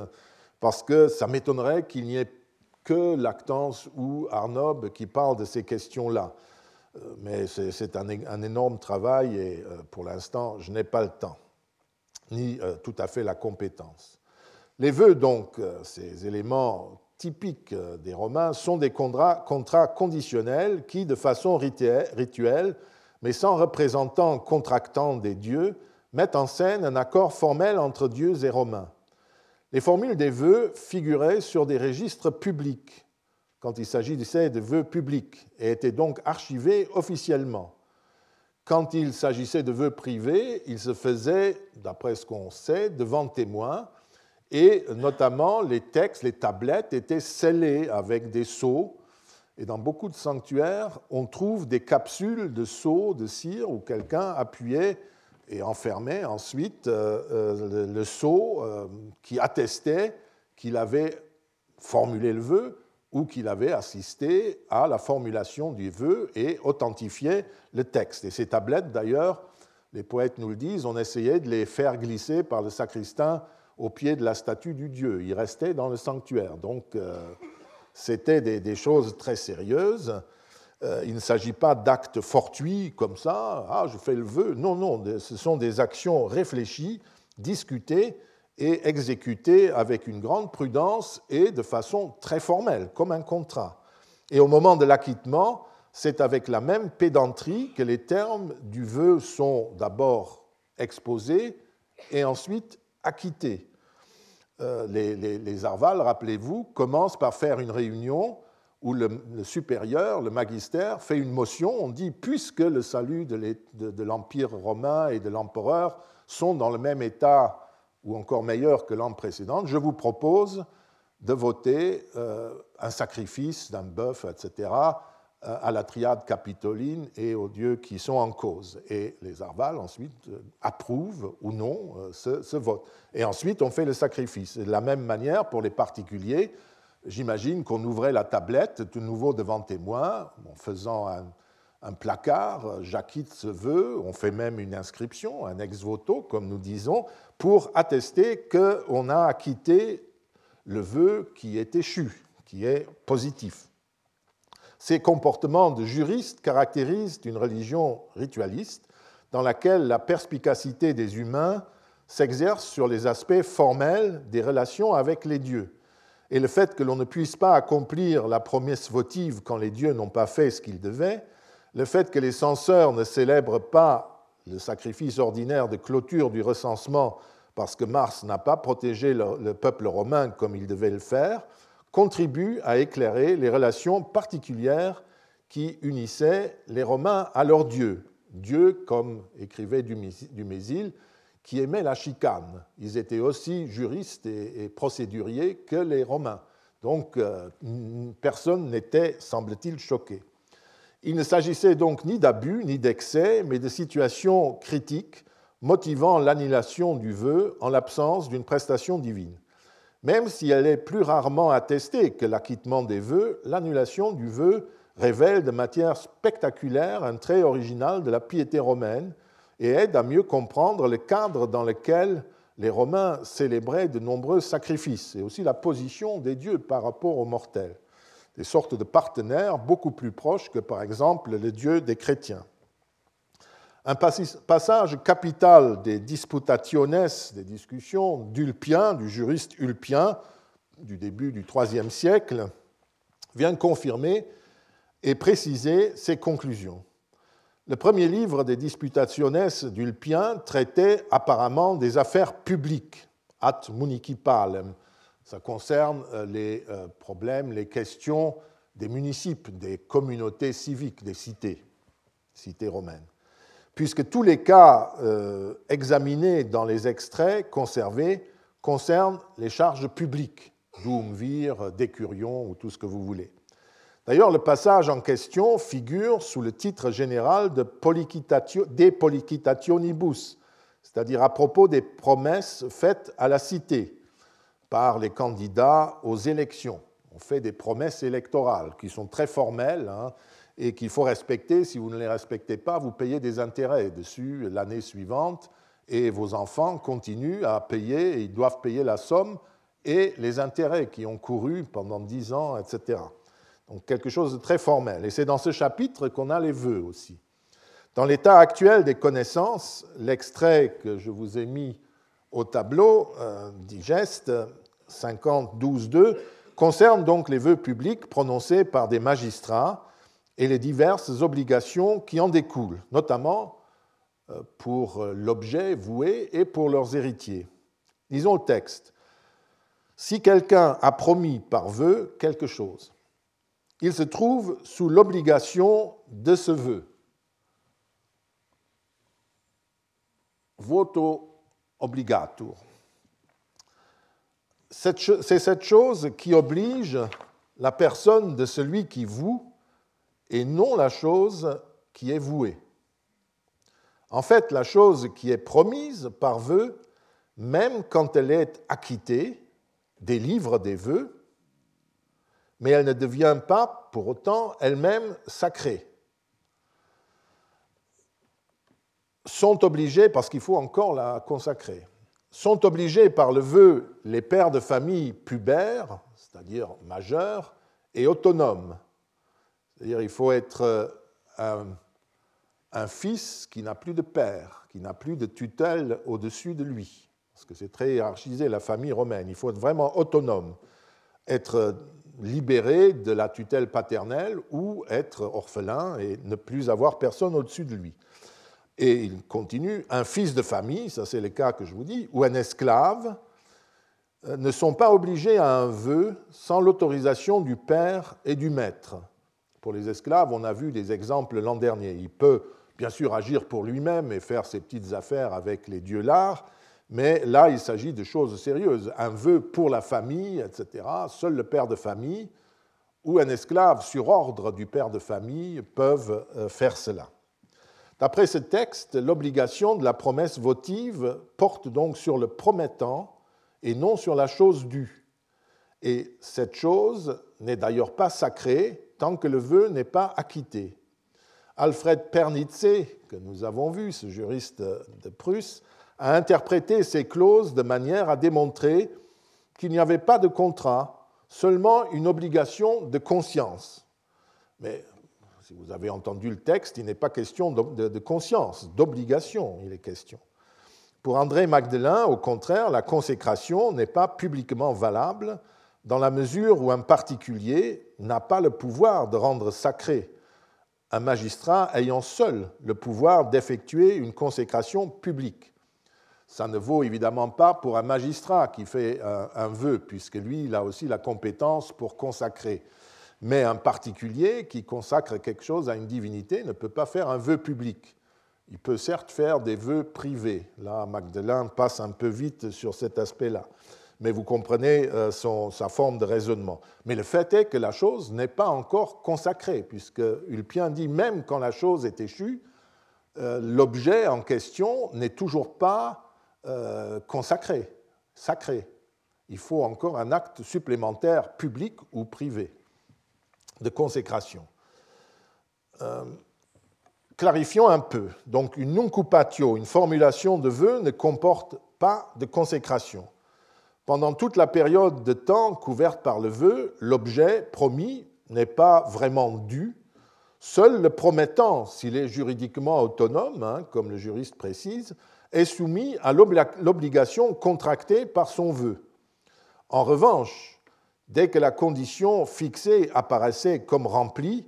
parce que ça m'étonnerait qu'il n'y ait que Lactance ou Arnob qui parlent de ces questions-là. Euh, mais c'est un, énorme travail et euh, pour l'instant, je n'ai pas le temps, ni euh, tout à fait la compétence. Les vœux, donc, ces éléments typiques des Romains, sont des contrats, conditionnels qui, de façon rituelle, mais sans représentant contractant des dieux, mettent en scène un accord formel entre dieux et romains. Les formules des vœux figuraient sur des registres publics, quand il s'agissait de vœux publics, et étaient donc archivées officiellement. Quand il s'agissait de vœux privés, ils se faisaient, d'après ce qu'on sait, devant témoins, et notamment les textes, les tablettes étaient scellées avec des sceaux. Et dans beaucoup de sanctuaires, on trouve des capsules de sceaux de cire où quelqu'un appuyait et enfermait ensuite euh, euh, le, sceau euh, qui attestait qu'il avait formulé le vœu ou qu'il avait assisté à la formulation du vœu et authentifié le texte. Et ces tablettes, d'ailleurs, les poètes nous le disent, on essayait de les faire glisser par le sacristain au pied de la statue du dieu. Ils restaient dans le sanctuaire. Donc, c'était des, choses très sérieuses. Euh, il ne s'agit pas d'actes fortuits comme ça, ah, je fais le vœu. Non, non, ce sont des actions réfléchies, discutées et exécutées avec une grande prudence et de façon très formelle, comme un contrat. Et au moment de l'acquittement, c'est avec la même pédanterie que les termes du vœu sont d'abord exposés et ensuite acquittés. Euh, les, les, Arval, rappelez-vous, commencent par faire une réunion où le, supérieur, le magister, fait une motion, on dit, puisque le salut de l'Empire romain et de l'empereur sont dans le même état ou encore meilleur que l'an précédent, je vous propose de voter euh, un sacrifice d'un bœuf, etc., à la triade capitoline et aux dieux qui sont en cause. Et les Arval ensuite euh, approuvent ou non ce, ce, vote. Et ensuite, on fait le sacrifice. de la même manière, pour les particuliers, j'imagine qu'on ouvrait la tablette tout nouveau devant témoin, en faisant un, placard, j'acquitte ce vœu, on fait même une inscription, un ex voto, comme nous disons, pour attester qu'on a acquitté le vœu qui est échu, qui est positif. Ces comportements de juristes caractérisent une religion ritualiste dans laquelle la perspicacité des humains s'exerce sur les aspects formels des relations avec les dieux. Et le fait que l'on ne puisse pas accomplir la promesse votive quand les dieux n'ont pas fait ce qu'ils devaient, le fait que les censeurs ne célèbrent pas le sacrifice ordinaire de clôture du recensement parce que Mars n'a pas protégé le, peuple romain comme il devait le faire, contribue à éclairer les relations particulières qui unissaient les Romains à leurs dieux. Dieu, comme écrivait Dumézil, qui aimaient la chicane. Ils étaient aussi juristes et, procéduriers que les Romains. Donc euh, personne n'était, semble-t-il, choqué. Il ne s'agissait donc ni d'abus ni d'excès, mais de situations critiques motivant l'annulation du vœu en l'absence d'une prestation divine. Même si elle est plus rarement attestée que l'acquittement des vœux, l'annulation du vœu révèle de manière spectaculaire un trait original de la piété romaine et aide à mieux comprendre le cadre dans lequel les Romains célébraient de nombreux sacrifices et aussi la position des dieux par rapport aux mortels, des sortes de partenaires beaucoup plus proches que par exemple les dieux des chrétiens. Un passage capital des disputationes, des discussions d'Ulpien, du juriste Ulpien du début du IIIe siècle, vient confirmer et préciser ses conclusions. Le premier livre des Disputationes d'Ulpien traitait apparemment des affaires publiques, at municipalem. Ça concerne euh, les euh, problèmes, les questions des municipes, des communautés civiques, des cités, cités romaines. Puisque tous les cas euh, examinés dans les extraits conservés concernent les charges publiques, vir, décurion ou tout ce que vous voulez. D'ailleurs, le passage en question figure sous le titre général de De c'est-à-dire à propos des promesses faites à la cité par les candidats aux élections. On fait des promesses électorales qui sont très formelles hein, et qu'il faut respecter. Si vous ne les respectez pas, vous payez des intérêts dessus l'année suivante et vos enfants continuent à payer, ils doivent payer la somme et les intérêts qui ont couru pendant dix ans, etc. Donc quelque chose de très formel. Et c'est dans ce chapitre qu'on a les vœux aussi. Dans l'état actuel des connaissances, l'extrait que je vous ai mis au tableau, euh, digeste 50.12.2, concerne donc les vœux publics prononcés par des magistrats et les diverses obligations qui en découlent, notamment euh, pour l'objet voué et pour leurs héritiers. Lisons le texte. Si quelqu'un a promis par vœu quelque chose, il se trouve sous l'obligation de ce vœu. Voto obligatur. C'est cette chose qui oblige la personne de celui qui voue et non la chose qui est vouée. En fait, la chose qui est promise par vœu, même quand elle est acquittée, délivre des vœux, mais elle ne devient pas pour autant elle-même sacrée. Sont obligés, parce qu'il faut encore la consacrer, sont obligés par le vœu les pères de famille pubères, c'est-à-dire majeurs, et autonomes. C'est-à-dire il faut être un, un fils qui n'a plus de père, qui n'a plus de tutelle au-dessus de lui, parce que c'est très hiérarchisé la famille romaine. Il faut être vraiment autonome, être libéré de la tutelle paternelle ou être orphelin et ne plus avoir personne au-dessus de lui. Et il continue, un fils de famille, ça c'est le cas que je vous dis, ou un esclave, euh, ne sont pas obligés à un vœu sans l'autorisation du père et du maître. Pour les esclaves, on a vu des exemples l'an dernier. Il peut bien sûr agir pour lui-même et faire ses petites affaires avec les dieux l'art, mais là, il s'agit de choses sérieuses. Un vœu pour la famille, etc. Seul le père de famille ou un esclave sur ordre du père de famille peuvent euh, faire cela. D'après ce texte, l'obligation de la promesse votive porte donc sur le promettant et non sur la chose due. Et cette chose n'est d'ailleurs pas sacrée tant que le vœu n'est pas acquitté. Alfred Pernitze, que nous avons vu, ce juriste de Prusse, a interprété ces clauses de manière à démontrer qu'il n'y avait pas de contrat, seulement une obligation de conscience. Mais si vous avez entendu le texte, il n'est pas question de, conscience, d'obligation, il est question. Pour André Magdelin, au contraire, la consécration n'est pas publiquement valable dans la mesure où un particulier n'a pas le pouvoir de rendre sacré un magistrat ayant seul le pouvoir d'effectuer une consécration publique. Ça ne vaut évidemment pas pour un magistrat qui fait un, vœu, puisque lui, il a aussi la compétence pour consacrer. Mais un particulier qui consacre quelque chose à une divinité ne peut pas faire un vœu public. Il peut certes faire des vœux privés. Là, Magdalene passe un peu vite sur cet aspect-là. Mais vous comprenez euh, sa forme de raisonnement. Mais le fait est que la chose n'est pas encore consacrée, puisque Ulpien dit même quand la chose est échue, euh, l'objet en question n'est toujours pas euh, consacré, sacré. Il faut encore un acte supplémentaire public ou privé de consécration. Clarifions un peu. Donc, une nuncupatio, une formulation de vœu, ne comporte pas de consécration. Pendant toute la période de temps couverte par le vœu, l'objet promis n'est pas vraiment dû. Seul le promettant, s'il est juridiquement autonome, hein, comme le juriste précise, est soumis à l'obligation contractée par son vœu. En revanche, Dès que la condition fixée apparaissait comme remplie,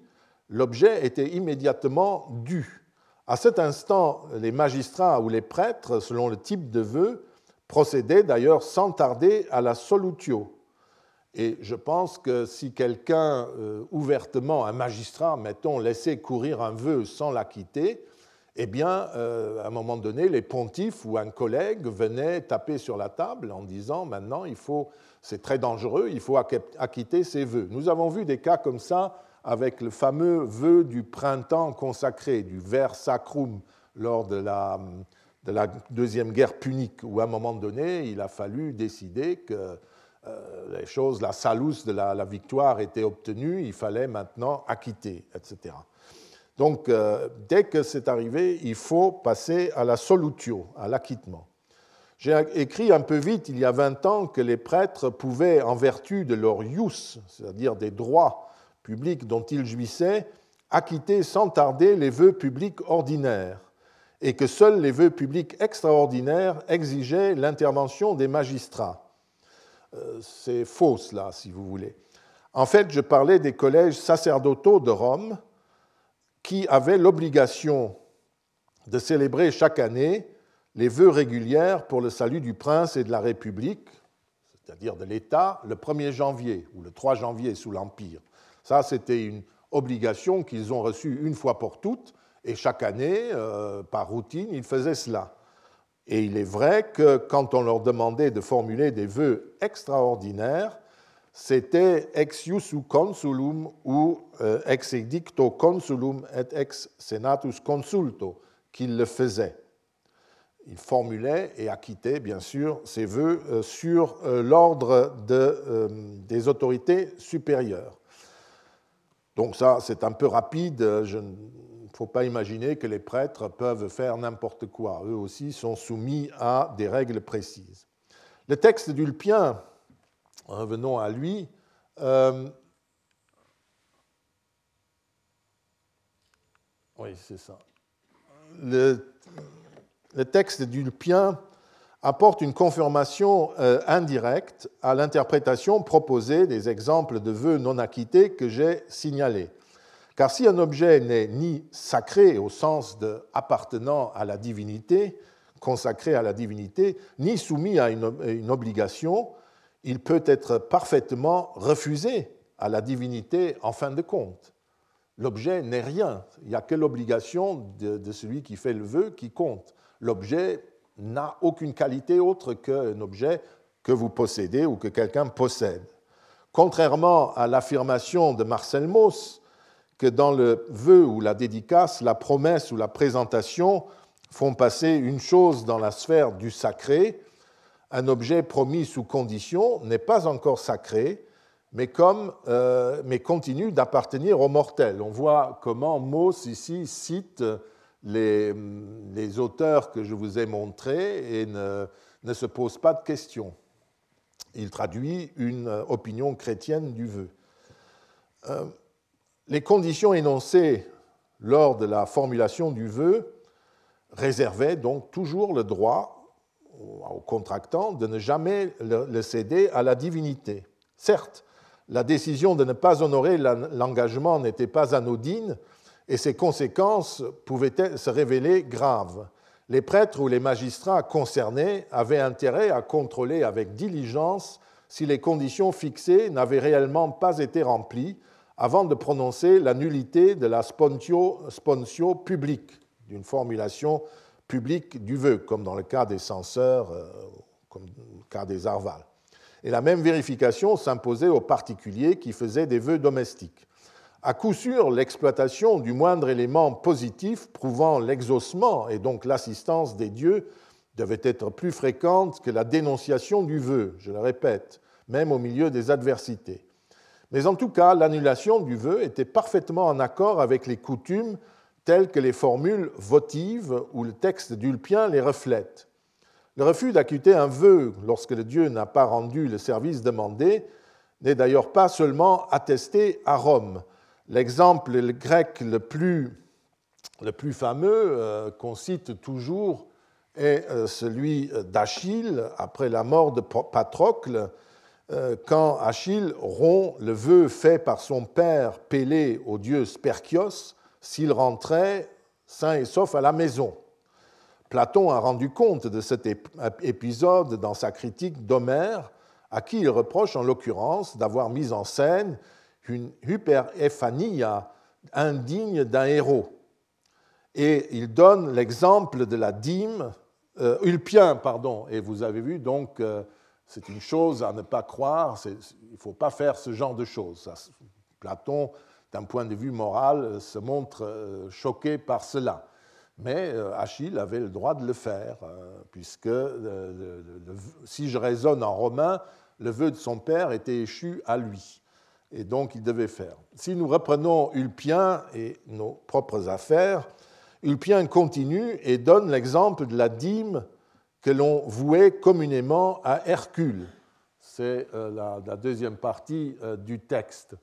l'objet était immédiatement dû. À cet instant, les magistrats ou les prêtres, selon le type de vœu, procédaient d'ailleurs sans tarder à la solutio. Et je pense que si quelqu'un euh, ouvertement, un magistrat, mettons, laissait courir un vœu sans l'acquitter, eh bien, euh, à un moment donné, les pontifes ou un collègue venaient taper sur la table en disant maintenant, il faut c'est très dangereux, il faut acquitter ses vœux. Nous avons vu des cas comme ça avec le fameux vœu du printemps consacré, du ver sacrum, lors de la, de la Deuxième Guerre punique, où à un moment donné, il a fallu décider que euh, les choses, la salus de la, victoire était obtenue, il fallait maintenant acquitter, etc. Donc, euh, dès que c'est arrivé, il faut passer à la solutio, à l'acquittement. J'ai écrit un peu vite il y a 20 ans que les prêtres pouvaient, en vertu de leur ius, c'est-à-dire des droits publics dont ils jouissaient, acquitter sans tarder les vœux publics ordinaires, et que seuls les vœux publics extraordinaires exigeaient l'intervention des magistrats. Euh, c'est faux cela, si vous voulez. En fait, je parlais des collèges sacerdotaux de Rome qui avaient l'obligation de célébrer chaque année les vœux régulières pour le salut du prince et de la République, c'est-à-dire de l'État, le 1er janvier ou le 3 janvier sous l'Empire. Ça, c'était une obligation qu'ils ont reçue une fois pour toutes, et chaque année, euh, par routine, ils faisaient cela. Et il est vrai que quand on leur demandait de formuler des vœux extraordinaires, c'était ex iusu consulum ou euh, ex edicto consulum et ex senatus consulto qu'ils le faisaient. Ils formulaient et acquittaient, bien sûr, ces vœux euh, sur l'ordre des autorités supérieures. Donc ça, c'est un peu rapide. Ne faut pas imaginer que les prêtres peuvent faire n'importe quoi. Eux aussi sont soumis à des règles précises. Le texte d'Ulpien, revenons à lui, euh, oui, c'est ça. Le, texte d'Ulpien apporte une confirmation euh, indirecte à l'interprétation proposée des exemples de vœux non acquittés que j'ai signalés. Car si un objet n'est ni sacré au sens de appartenant à la divinité, consacré à la divinité, ni soumis à une, obligation, il peut être parfaitement refusé à la divinité en fin de compte. L'objet n'est rien. Il n'y a que l'obligation de, de, celui qui fait le vœu qui compte. L'objet n'a aucune qualité autre qu'un objet que vous possédez ou que quelqu'un possède. Contrairement à l'affirmation de Marcel Mauss, dans le vœu ou la dédicace, la promesse ou la présentation font passer une chose dans la sphère du sacré, un objet promis sous condition n'est pas encore sacré, mais, euh, continue d'appartenir aux mortels. On voit comment Mauss ici cite les, auteurs que je vous ai montrés et ne, ne se pose pas de questions. Il traduit une opinion chrétienne du vœu. Euh, les conditions énoncées lors de la formulation du vœu réservaient donc toujours le droit au contractant de ne jamais le céder à la divinité. Certes, la décision de ne pas honorer l'engagement n'était pas anodine et ses conséquences pouvaient se révéler graves. Les prêtres ou les magistrats concernés avaient intérêt à contrôler avec diligence si les conditions fixées n'avaient réellement pas été remplies avant de prononcer la nullité de la sponsio, publique, d'une formulation publique du vœu, comme dans le cas des censeurs, euh, comme dans le cas des arvals. Et la même vérification s'imposait aux particuliers qui faisaient des vœux domestiques. À coup sûr, l'exploitation du moindre élément positif prouvant l'exaucement et donc l'assistance des dieux devait être plus fréquente que la dénonciation du vœu, je le répète, même au milieu des adversités. Mais en tout cas, l'annulation du vœu était parfaitement en accord avec les coutumes telles que les formules votives ou le texte d'Ulpien les reflètent. Le refus d'acquitter un vœu lorsque le Dieu n'a pas rendu le service demandé n'est d'ailleurs pas seulement attesté à Rome. L'exemple grec le plus, le plus fameux euh, qu'on cite toujours est euh, celui d'Achille après la mort de Patrocle, euh, quand Achille rompt le vœu fait par son père Pélée au dieu Sperchios s'il rentrait sain et sauf à la maison. Platon a rendu compte de cet épisode dans sa critique d'Homère, à qui il reproche en l'occurrence d'avoir mis en scène une hyperéphania indigne d'un héros. Et il donne l'exemple de la dîme, euh, Ulpien, pardon, et vous avez vu donc euh, c'est une chose à ne pas croire, il ne faut pas faire ce genre de choses. Platon, d'un point de vue moral, se montre euh, choqué par cela. Mais euh, Achille avait le droit de le faire, euh, puisque si je raisonne en romain, le vœu de son père était échu à lui, et donc il devait faire. Si nous reprenons Ulpien et nos propres affaires, Ulpien continue et donne l'exemple de la dîme que l'on vouait communément à Hercule. C'est euh, la, deuxième partie euh, du texte.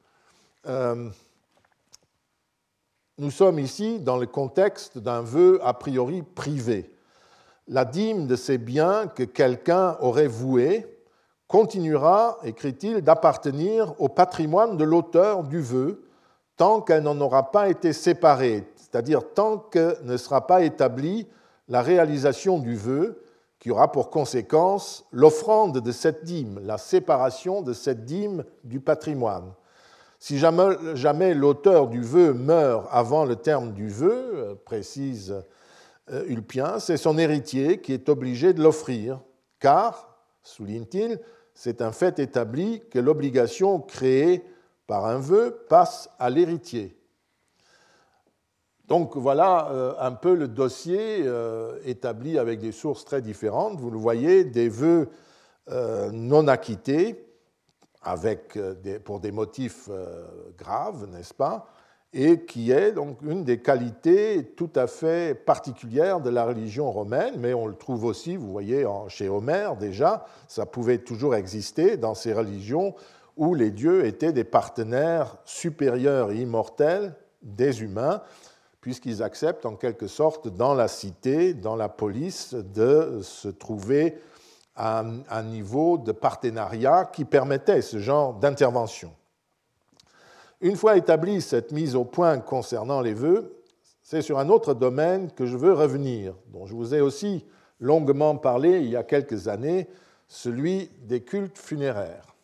Euh, nous sommes ici dans le contexte d'un vœu a priori privé. La dîme de ces biens que quelqu'un aurait voués continuera, écrit-il, d'appartenir au patrimoine de l'auteur du vœu tant qu'elle n'en aura pas été séparée, c'est-à-dire tant que ne sera pas établie la réalisation du vœu qui aura pour conséquence l'offrande de cette dîme, la séparation de cette dîme du patrimoine. Si jamais, l'auteur du vœu meurt avant le terme du vœu, euh, précise euh, Ulpien, c'est son héritier qui est obligé de l'offrir, car, souligne-t-il, c'est un fait établi que l'obligation créée par un vœu passe à l'héritier. Donc voilà euh, un peu le dossier euh, établi avec des sources très différentes. Vous le voyez, des vœux euh, non acquittés, pour des motifs graves, n'est-ce pas Et qui est donc une des qualités tout à fait particulières de la religion romaine, mais on le trouve aussi, vous voyez, chez Homère déjà, ça pouvait toujours exister dans ces religions où les dieux étaient des partenaires supérieurs et immortels des humains puisqu'ils acceptent en quelque sorte dans la cité, dans la police, de se trouver à un niveau de partenariat qui permettait ce genre d'intervention. Une fois établie cette mise au point concernant les vœux, c'est sur un autre domaine que je veux revenir, dont je vous ai aussi longuement parlé il y a quelques années, celui des cultes funéraires.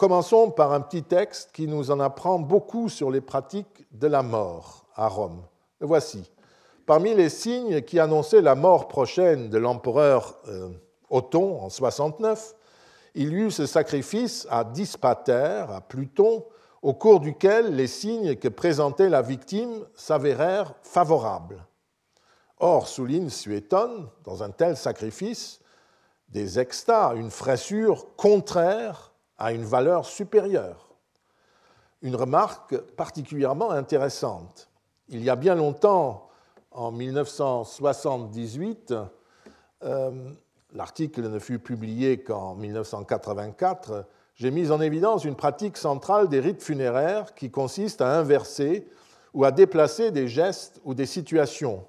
Commençons par un petit texte qui nous en apprend beaucoup sur les pratiques de la mort à Rome. Le voici. Parmi les signes qui annonçaient la mort prochaine de l'empereur euh, Othon en 69, il y eut ce sacrifice à Dispater, à Pluton, au cours duquel les signes que présentait la victime s'avérèrent favorables. Or, souligne Suétone, dans un tel sacrifice, des extas, une fraissure contraire à une valeur supérieure. Une remarque particulièrement intéressante. Il y a bien longtemps, en 1978, euh, l'article ne fut publié qu'en 1984, j'ai mis en évidence une pratique centrale des rites funéraires qui consiste à inverser ou à déplacer des gestes ou des situations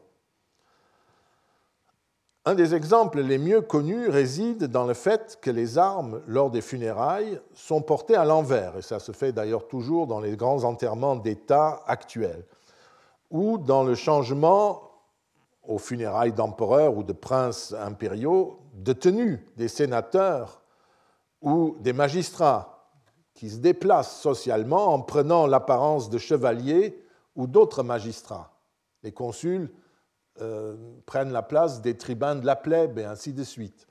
un des exemples les mieux connus réside dans le fait que les armes lors des funérailles sont portées à l'envers, et ça se fait d'ailleurs toujours dans les grands enterrements d'État actuels, ou dans le changement aux funérailles d'empereurs ou de princes impériaux de tenue des sénateurs ou des magistrats qui se déplacent socialement en prenant l'apparence de chevaliers ou d'autres magistrats. Les consuls euh, prennent la place des tribuns de la plèbe et ainsi de suite.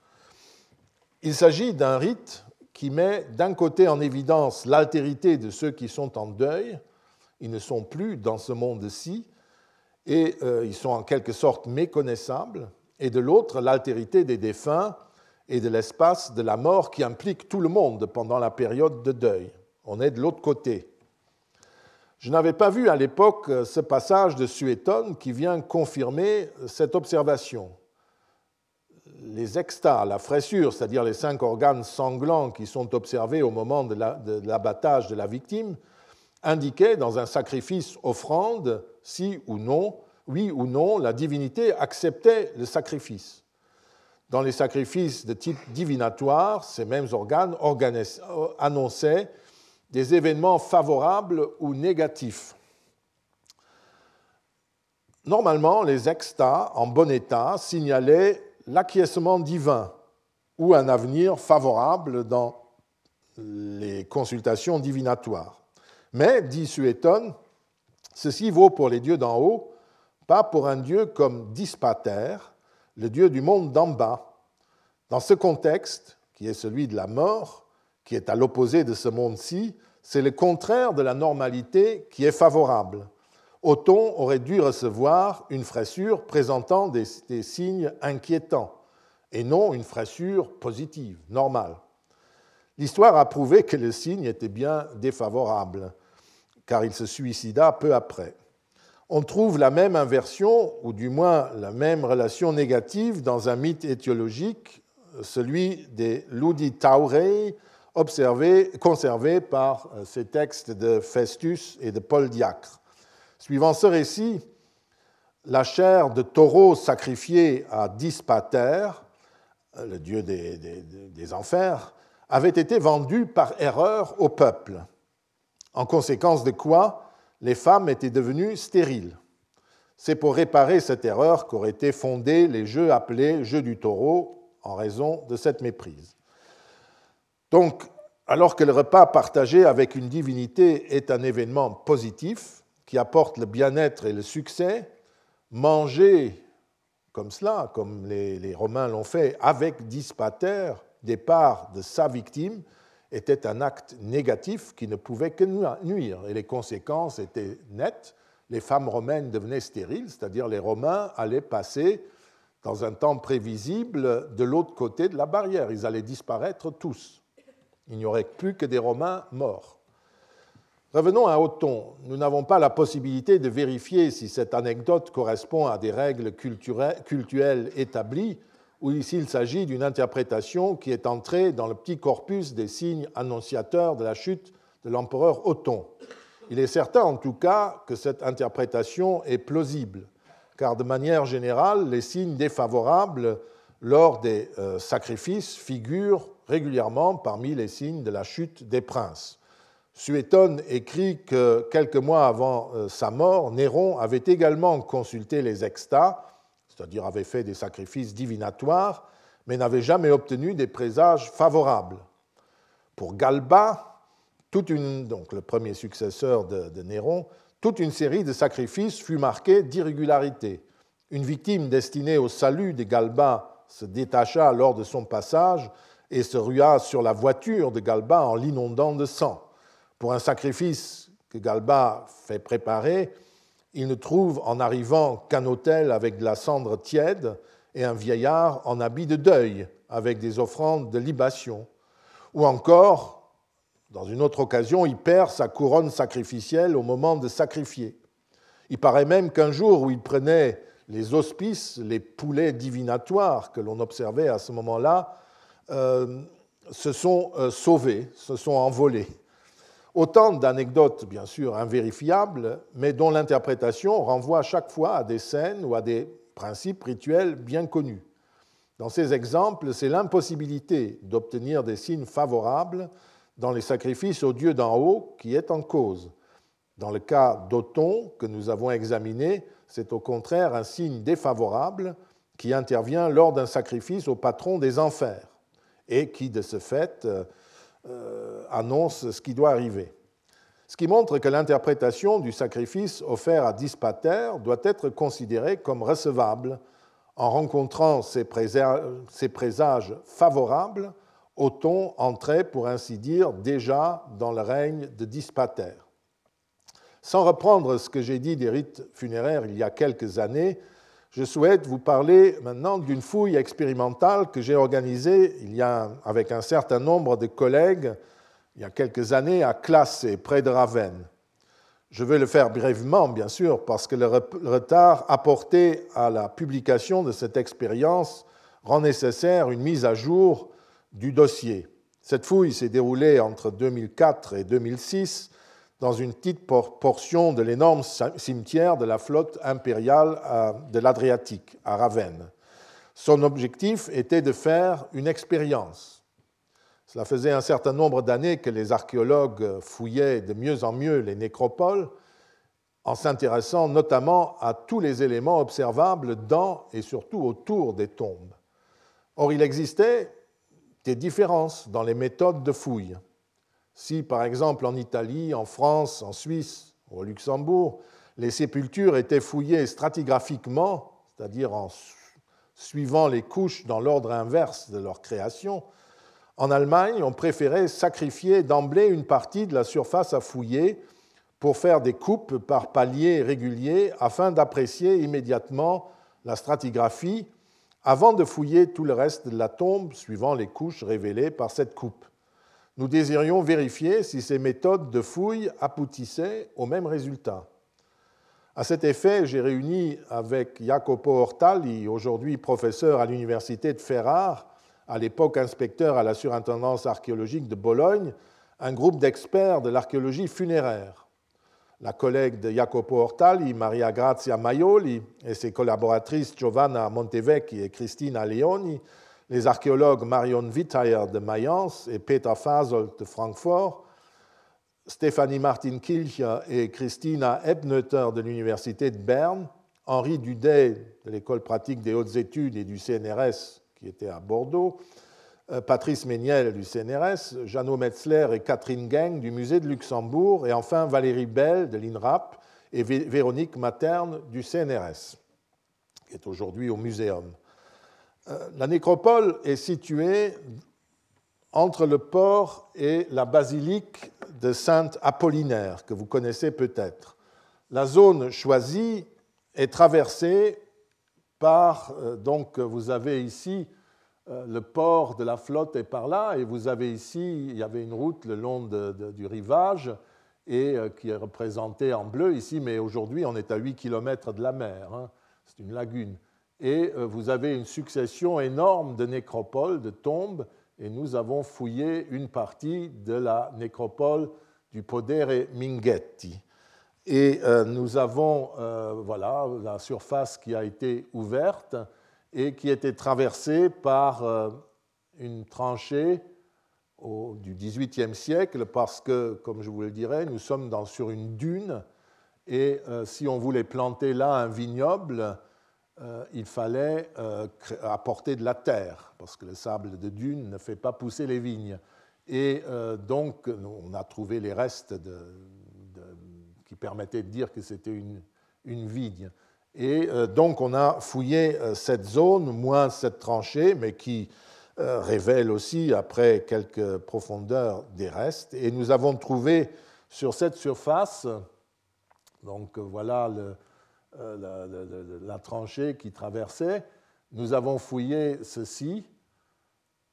Il s'agit d'un rite qui met d'un côté en évidence l'altérité de ceux qui sont en deuil, ils ne sont plus dans ce monde-ci, et euh, ils sont en quelque sorte méconnaissables, et de l'autre l'altérité des défunts et de l'espace de la mort qui implique tout le monde pendant la période de deuil. On est de l'autre côté. Je n'avais pas vu à l'époque euh, ce passage de Suétone qui vient confirmer cette observation. Les extas, la fraissure, c'est-à-dire les cinq organes sanglants qui sont observés au moment de l'abattage de la victime, indiquaient dans un sacrifice offrande si ou non, oui ou non, la divinité acceptait le sacrifice. Dans les sacrifices de type divinatoire, ces mêmes organes annonçaient des événements favorables ou négatifs. Normalement, les extas en bon état signalaient l'acquiescement divin ou un avenir favorable dans les consultations divinatoires. Mais, dit Suétone, ceci vaut pour les dieux d'en haut, pas pour un dieu comme Dispater, le dieu du monde d'en bas. Dans ce contexte, qui est celui de la mort, qui est à l'opposé de ce monde-ci, c'est le contraire de la normalité qui est favorable. Othon aurait dû recevoir une fraissure présentant des, signes inquiétants et non une fraissure positive, normale. L'histoire a prouvé que le signe était bien défavorable, car il se suicida peu après. On trouve la même inversion, ou du moins la même relation négative, dans un mythe étiologique, celui des Luditaurei, observé, conservé par euh, ces textes de Festus et de Paul Diacre. Suivant ce récit, la chair de taureau sacrifiée à Dispater, euh, le dieu des, enfers, avait été vendue par erreur au peuple. En conséquence de quoi, les femmes étaient devenues stériles. C'est pour réparer cette erreur qu'auraient été fondés les jeux appelés jeux du taureau en raison de cette méprise. Donc, alors que le repas partagé avec une divinité est un événement positif qui apporte le bien-être et le succès, manger comme cela, comme les, Romains l'ont fait, avec dispater des parts de sa victime, était un acte négatif qui ne pouvait que nuire. Et les conséquences étaient nettes. Les femmes romaines devenaient stériles, c'est-à-dire les Romains allaient passer dans un temps prévisible de l'autre côté de la barrière. Ils allaient disparaître tous. Il n'y aurait plus que des Romains morts. Revenons à Othon. Nous n'avons pas la possibilité de vérifier si cette anecdote correspond à des règles cultuelles établies ou s'il s'agit d'une interprétation qui est entrée dans le petit corpus des signes annonciateurs de la chute de l'empereur Othon. Il est certain en tout cas que cette interprétation est plausible, car de manière générale, les signes défavorables lors des euh, sacrifices figurent régulièrement parmi les signes de la chute des princes. Suétone écrit que quelques mois avant euh, sa mort, Néron avait également consulté les extats, c'est-à-dire avait fait des sacrifices divinatoires, mais n'avait jamais obtenu des présages favorables. Pour Galba, une, donc le premier successeur de, Néron, toute une série de sacrifices fut marquée d'irrégularité. Une victime destinée au salut des Galba se détacha lors de son passage et se rua sur la voiture de Galba en l'inondant de sang. Pour un sacrifice que Galba fait préparer, il ne trouve en arrivant qu'un autel avec de la cendre tiède et un vieillard en habit de deuil avec des offrandes de libation. Ou encore, dans une autre occasion, il perd sa couronne sacrificielle au moment de sacrifier. Il paraît même qu'un jour où il prenait les auspices, les poulets divinatoires que l'on observait à ce moment-là, euh, se sont euh, sauvés, se sont envolés. Autant d'anecdotes, bien sûr, invérifiables, mais dont l'interprétation renvoie chaque fois à des scènes ou à des principes rituels bien connus. Dans ces exemples, c'est l'impossibilité d'obtenir des signes favorables dans les sacrifices aux dieux d'en haut qui est en cause. Dans le cas d'Othon que nous avons examiné, c'est au contraire un signe défavorable qui intervient lors d'un sacrifice au patron des enfers et qui, de ce fait, euh, euh, annonce ce qui doit arriver. Ce qui montre que l'interprétation du sacrifice offert à Dispater doit être considérée comme recevable en rencontrant ces présages favorables, Othon entrait, pour ainsi dire, déjà dans le règne de Dispater. Sans reprendre ce que j'ai dit des rites funéraires il y a quelques années, je souhaite vous parler maintenant d'une fouille expérimentale que j'ai organisée il y a, avec un certain nombre de collègues il y a quelques années à Classé, près de Ravenne. Je vais le faire brièvement, bien sûr, parce que le retard apporté à la publication de cette expérience rend nécessaire une mise à jour du dossier. Cette fouille s'est déroulée entre 2004 et 2006 dans une petite portion de l'énorme cimetière de la flotte impériale de l'Adriatique, à Ravenne. Son objectif était de faire une expérience. Cela faisait un certain nombre d'années que les archéologues fouillaient de mieux en mieux les nécropoles, en s'intéressant notamment à tous les éléments observables dans et surtout autour des tombes. Or, il existait des différences dans les méthodes de fouille. Si, par exemple, en Italie, en France, en Suisse, au Luxembourg, les sépultures étaient fouillées stratigraphiquement, c'est-à-dire en suivant les couches dans l'ordre inverse de leur création, en Allemagne, on préférait sacrifier d'emblée une partie de la surface à fouiller pour faire des coupes par paliers réguliers afin d'apprécier immédiatement la stratigraphie avant de fouiller tout le reste de la tombe suivant les couches révélées par cette coupe nous désirions vérifier si ces méthodes de fouille aboutissaient au même résultat. À cet effet, j'ai réuni avec Jacopo Ortali, aujourd'hui professeur à l'université de Ferrare, à l'époque inspecteur à la surintendance archéologique de Bologne, un groupe d'experts de l'archéologie funéraire. La collègue de Jacopo Ortali, Maria Grazia Maioli, et ses collaboratrices Giovanna Montevecchi et Cristina Leoni les archéologues Marion Witthayer de Mayence et Peter Fasel de Francfort Stéphanie Martin-Kilch et Christina Ebneter de l'Université de Berne, Henri Dudet de l'École pratique des hautes études et du CNRS qui était à Bordeaux, euh, Patrice Méniel du CNRS, Jeannot Metzler et Catherine Geng du Musée de Luxembourg, et enfin Valérie Bell de l'INRAP et Véronique Materne du CNRS, qui est aujourd'hui au Muséum. Euh, la nécropole est située entre le port et la basilique de Sainte-Apollinaire, que vous connaissez peut-être. La zone choisie est traversée par, euh, donc vous avez ici euh, le port de la flotte est par là, et vous avez ici, il y avait une route le long du rivage, et qui est représentée en bleu ici, mais aujourd'hui on est à 8 km de la mer, hein. c'est une lagune. Et vous avez une succession énorme de nécropoles, de tombes, et nous avons fouillé une partie de la nécropole du Podere Minghetti. Et euh, nous avons euh, voilà, la surface qui a été ouverte et qui était traversée par euh, une tranchée du XVIIIe siècle parce que, comme je vous le dirais, nous sommes sur une dune et si on voulait planter là un vignoble, euh, il fallait euh, apporter de la terre, parce que le sable de dune ne fait pas pousser les vignes. Et euh, donc, on a trouvé les restes qui permettaient de dire que c'était une, vigne. Et donc, on a fouillé cette zone, moins cette tranchée, mais qui révèle aussi, après quelques profondeurs, des restes. Et nous avons trouvé sur cette surface, donc voilà le, euh, la, tranchée qui traversait. Nous avons fouillé ceci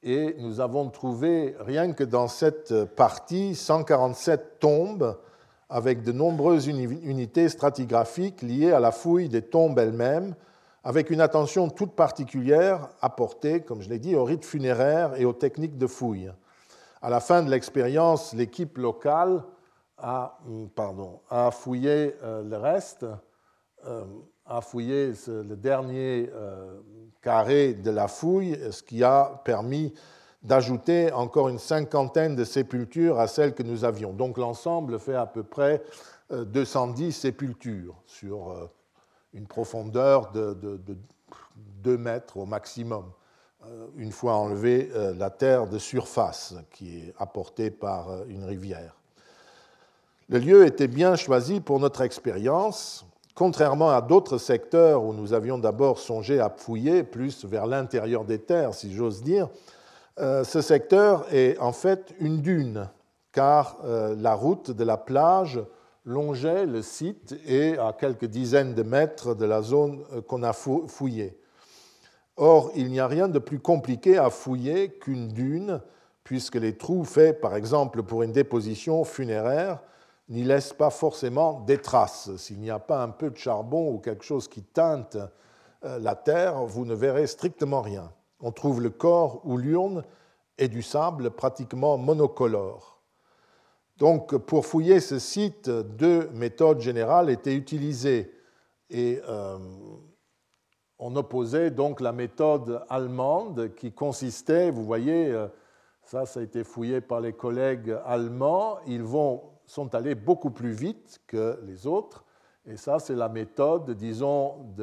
et nous avons trouvé, rien que dans cette partie, 147 tombes avec de nombreuses unités stratigraphiques liées à la fouille des tombes elles-mêmes, avec une attention toute particulière apportée, comme je l'ai dit, aux rites funéraires et aux techniques de fouille. À la fin de l'expérience, l'équipe locale a, pardon, a fouillé euh, le reste a fouillé le dernier euh, carré de la fouille, ce qui a permis d'ajouter encore une cinquantaine de sépultures à celles que nous avions. Donc l'ensemble fait à peu près 210 euh, sépultures sur une profondeur de, 2 mètres au maximum, une fois enlevée la terre de surface qui est apportée par une rivière. Le lieu était bien choisi pour notre expérience Contrairement à d'autres secteurs où nous avions d'abord songé à fouiller plus vers l'intérieur des terres, si j'ose dire, euh, ce secteur est en fait une dune, car euh, la route de la plage longeait le site et à quelques dizaines de mètres de la zone euh, qu'on a fouillée. Or, il n'y a rien de plus compliqué à fouiller qu'une dune, puisque les trous faits, par exemple, pour une déposition funéraire, n'y laisse pas forcément des traces. S'il n'y a pas un peu de charbon ou quelque chose qui teinte euh, la terre, vous ne verrez strictement rien. On trouve le corps ou l'urne et du sable pratiquement monocolore. Donc, pour fouiller ce site, deux méthodes générales étaient utilisées. Et euh, on opposait donc la méthode allemande qui consistait, vous voyez, euh, ça, ça a été fouillé par les collègues allemands, ils vont sont allés beaucoup plus vite que les autres. Et ça, c'est la méthode, disons,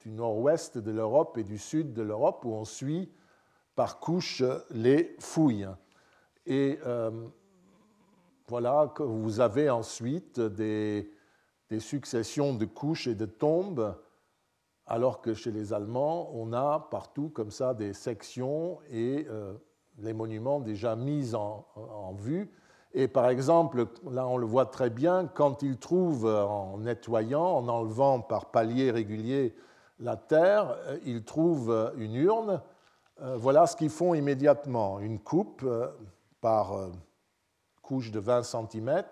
du nord-ouest de l'Europe et du sud de l'Europe, où on suit par couche les fouilles. Et euh, voilà que vous avez ensuite des, successions de couches et de tombes, alors que chez les Allemands, on a partout comme ça des sections et euh, les monuments déjà mis en vue et par exemple, là on le voit très bien, quand ils trouvent en nettoyant, en enlevant par paliers réguliers la terre, euh, ils trouvent une urne. Euh, voilà ce qu'ils font immédiatement, une coupe euh, par couche de 20 cm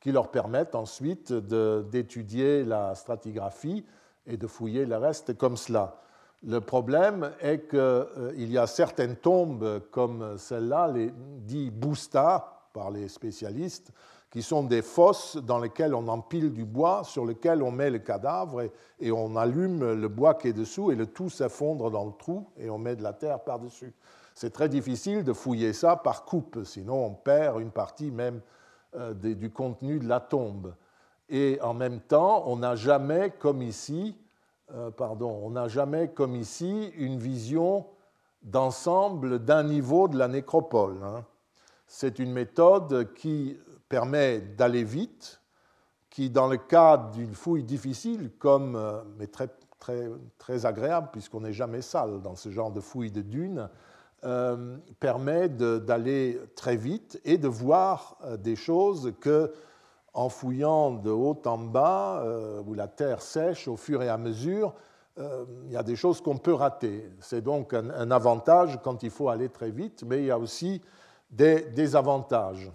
qui leur permettent ensuite d'étudier la stratigraphie et de fouiller le reste comme cela. Le problème est qu'il y a certaines tombes comme celle-là, les dits boustas, par les spécialistes, qui sont des fosses dans lesquelles on empile du bois, sur lequel on met le cadavre et, on allume le bois qui est dessous et le tout s'effondre dans le trou et on met de la terre par-dessus. C'est très difficile de fouiller ça par coupe, sinon on perd une partie même du contenu de la tombe. Et en même temps, on n'a jamais, comme ici, pardon, on n'a jamais comme ici une vision d'ensemble d'un niveau de la nécropole. Hein. C'est une méthode qui permet d'aller vite, qui, dans le cas d'une fouille difficile, comme, euh, mais très, très, très agréable, puisqu'on n'est jamais sale dans ce genre de fouille de dunes, euh, permet d'aller très vite et de voir euh, des choses que, en fouillant de haut en bas, où la terre sèche au fur et à mesure, il y a des choses qu'on peut rater. C'est donc un, avantage quand il faut aller très vite, mais il y a aussi des désavantages.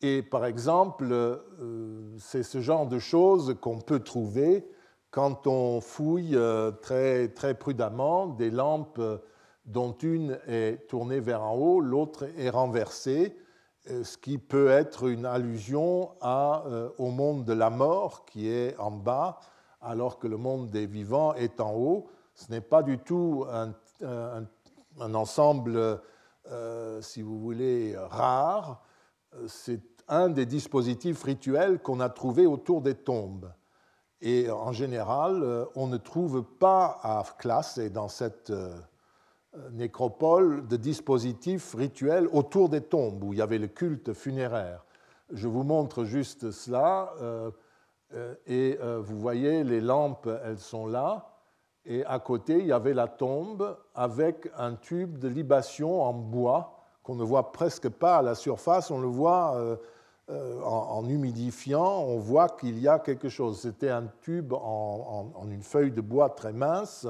Et par exemple, euh, c'est ce genre de choses qu'on peut trouver quand on fouille euh, très, très prudemment des lampes dont une est tournée vers en haut, l'autre est renversée, euh, ce qui peut être une allusion au monde de la mort qui est en bas, alors que le monde des vivants est en haut. Ce n'est pas du tout un, ensemble, si vous voulez, rare. C'est un des dispositifs rituels qu'on a trouvé autour des tombes. Et en général, euh, on ne trouve pas à classe et dans cette euh, nécropole de dispositifs rituels autour des tombes où il y avait le culte funéraire. Je vous montre juste cela. Euh, et vous voyez, les lampes, elles sont là. Et à côté, il y avait la tombe avec un tube de libation en bois qu'on ne voit presque pas à la surface. On le voit euh, en, humidifiant, on voit qu'il y a quelque chose. C'était un tube en, une feuille de bois très mince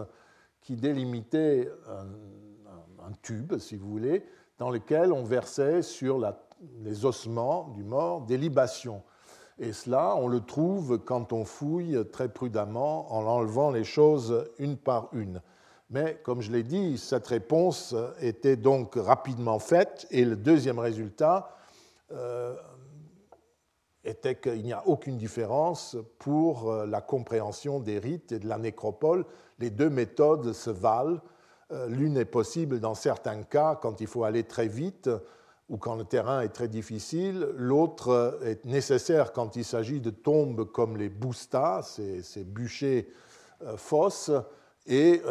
qui délimitait un, tube, si vous voulez, dans lequel on versait sur les ossements du mort des libations. Et cela, on le trouve quand on fouille très prudemment en enlevant les choses une par une. Mais comme je l'ai dit, cette réponse était donc rapidement faite et le deuxième résultat, euh, était qu'il n'y a aucune différence pour euh, la compréhension des rites et de la nécropole. Les deux méthodes se valent. Euh, l'une est possible dans certains cas quand il faut aller très vite ou quand le terrain est très difficile. L'autre est nécessaire quand il s'agit de tombes comme les boustas, ces, bûchers euh, fosses. Et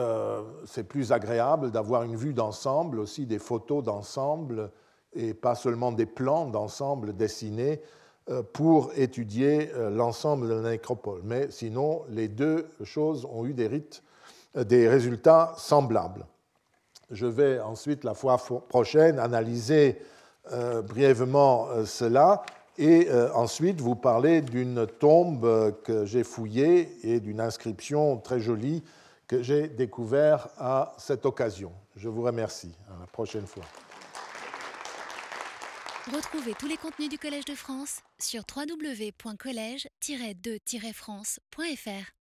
c'est plus agréable d'avoir une vue d'ensemble, aussi des photos d'ensemble, et pas seulement des plans d'ensemble dessinés euh, pour étudier euh, l'ensemble de la nécropole. Mais sinon, les deux choses ont eu des, rites, euh, des résultats semblables. Je vais ensuite, la fois prochaine, analyser brièvement cela et ensuite vous parler d'une tombe que j'ai fouillée et d'une inscription très jolie que j'ai découverte à cette occasion. Je vous remercie. À la prochaine fois. Retrouvez tous les contenus du Collège de France sur www.colège-2-france.fr.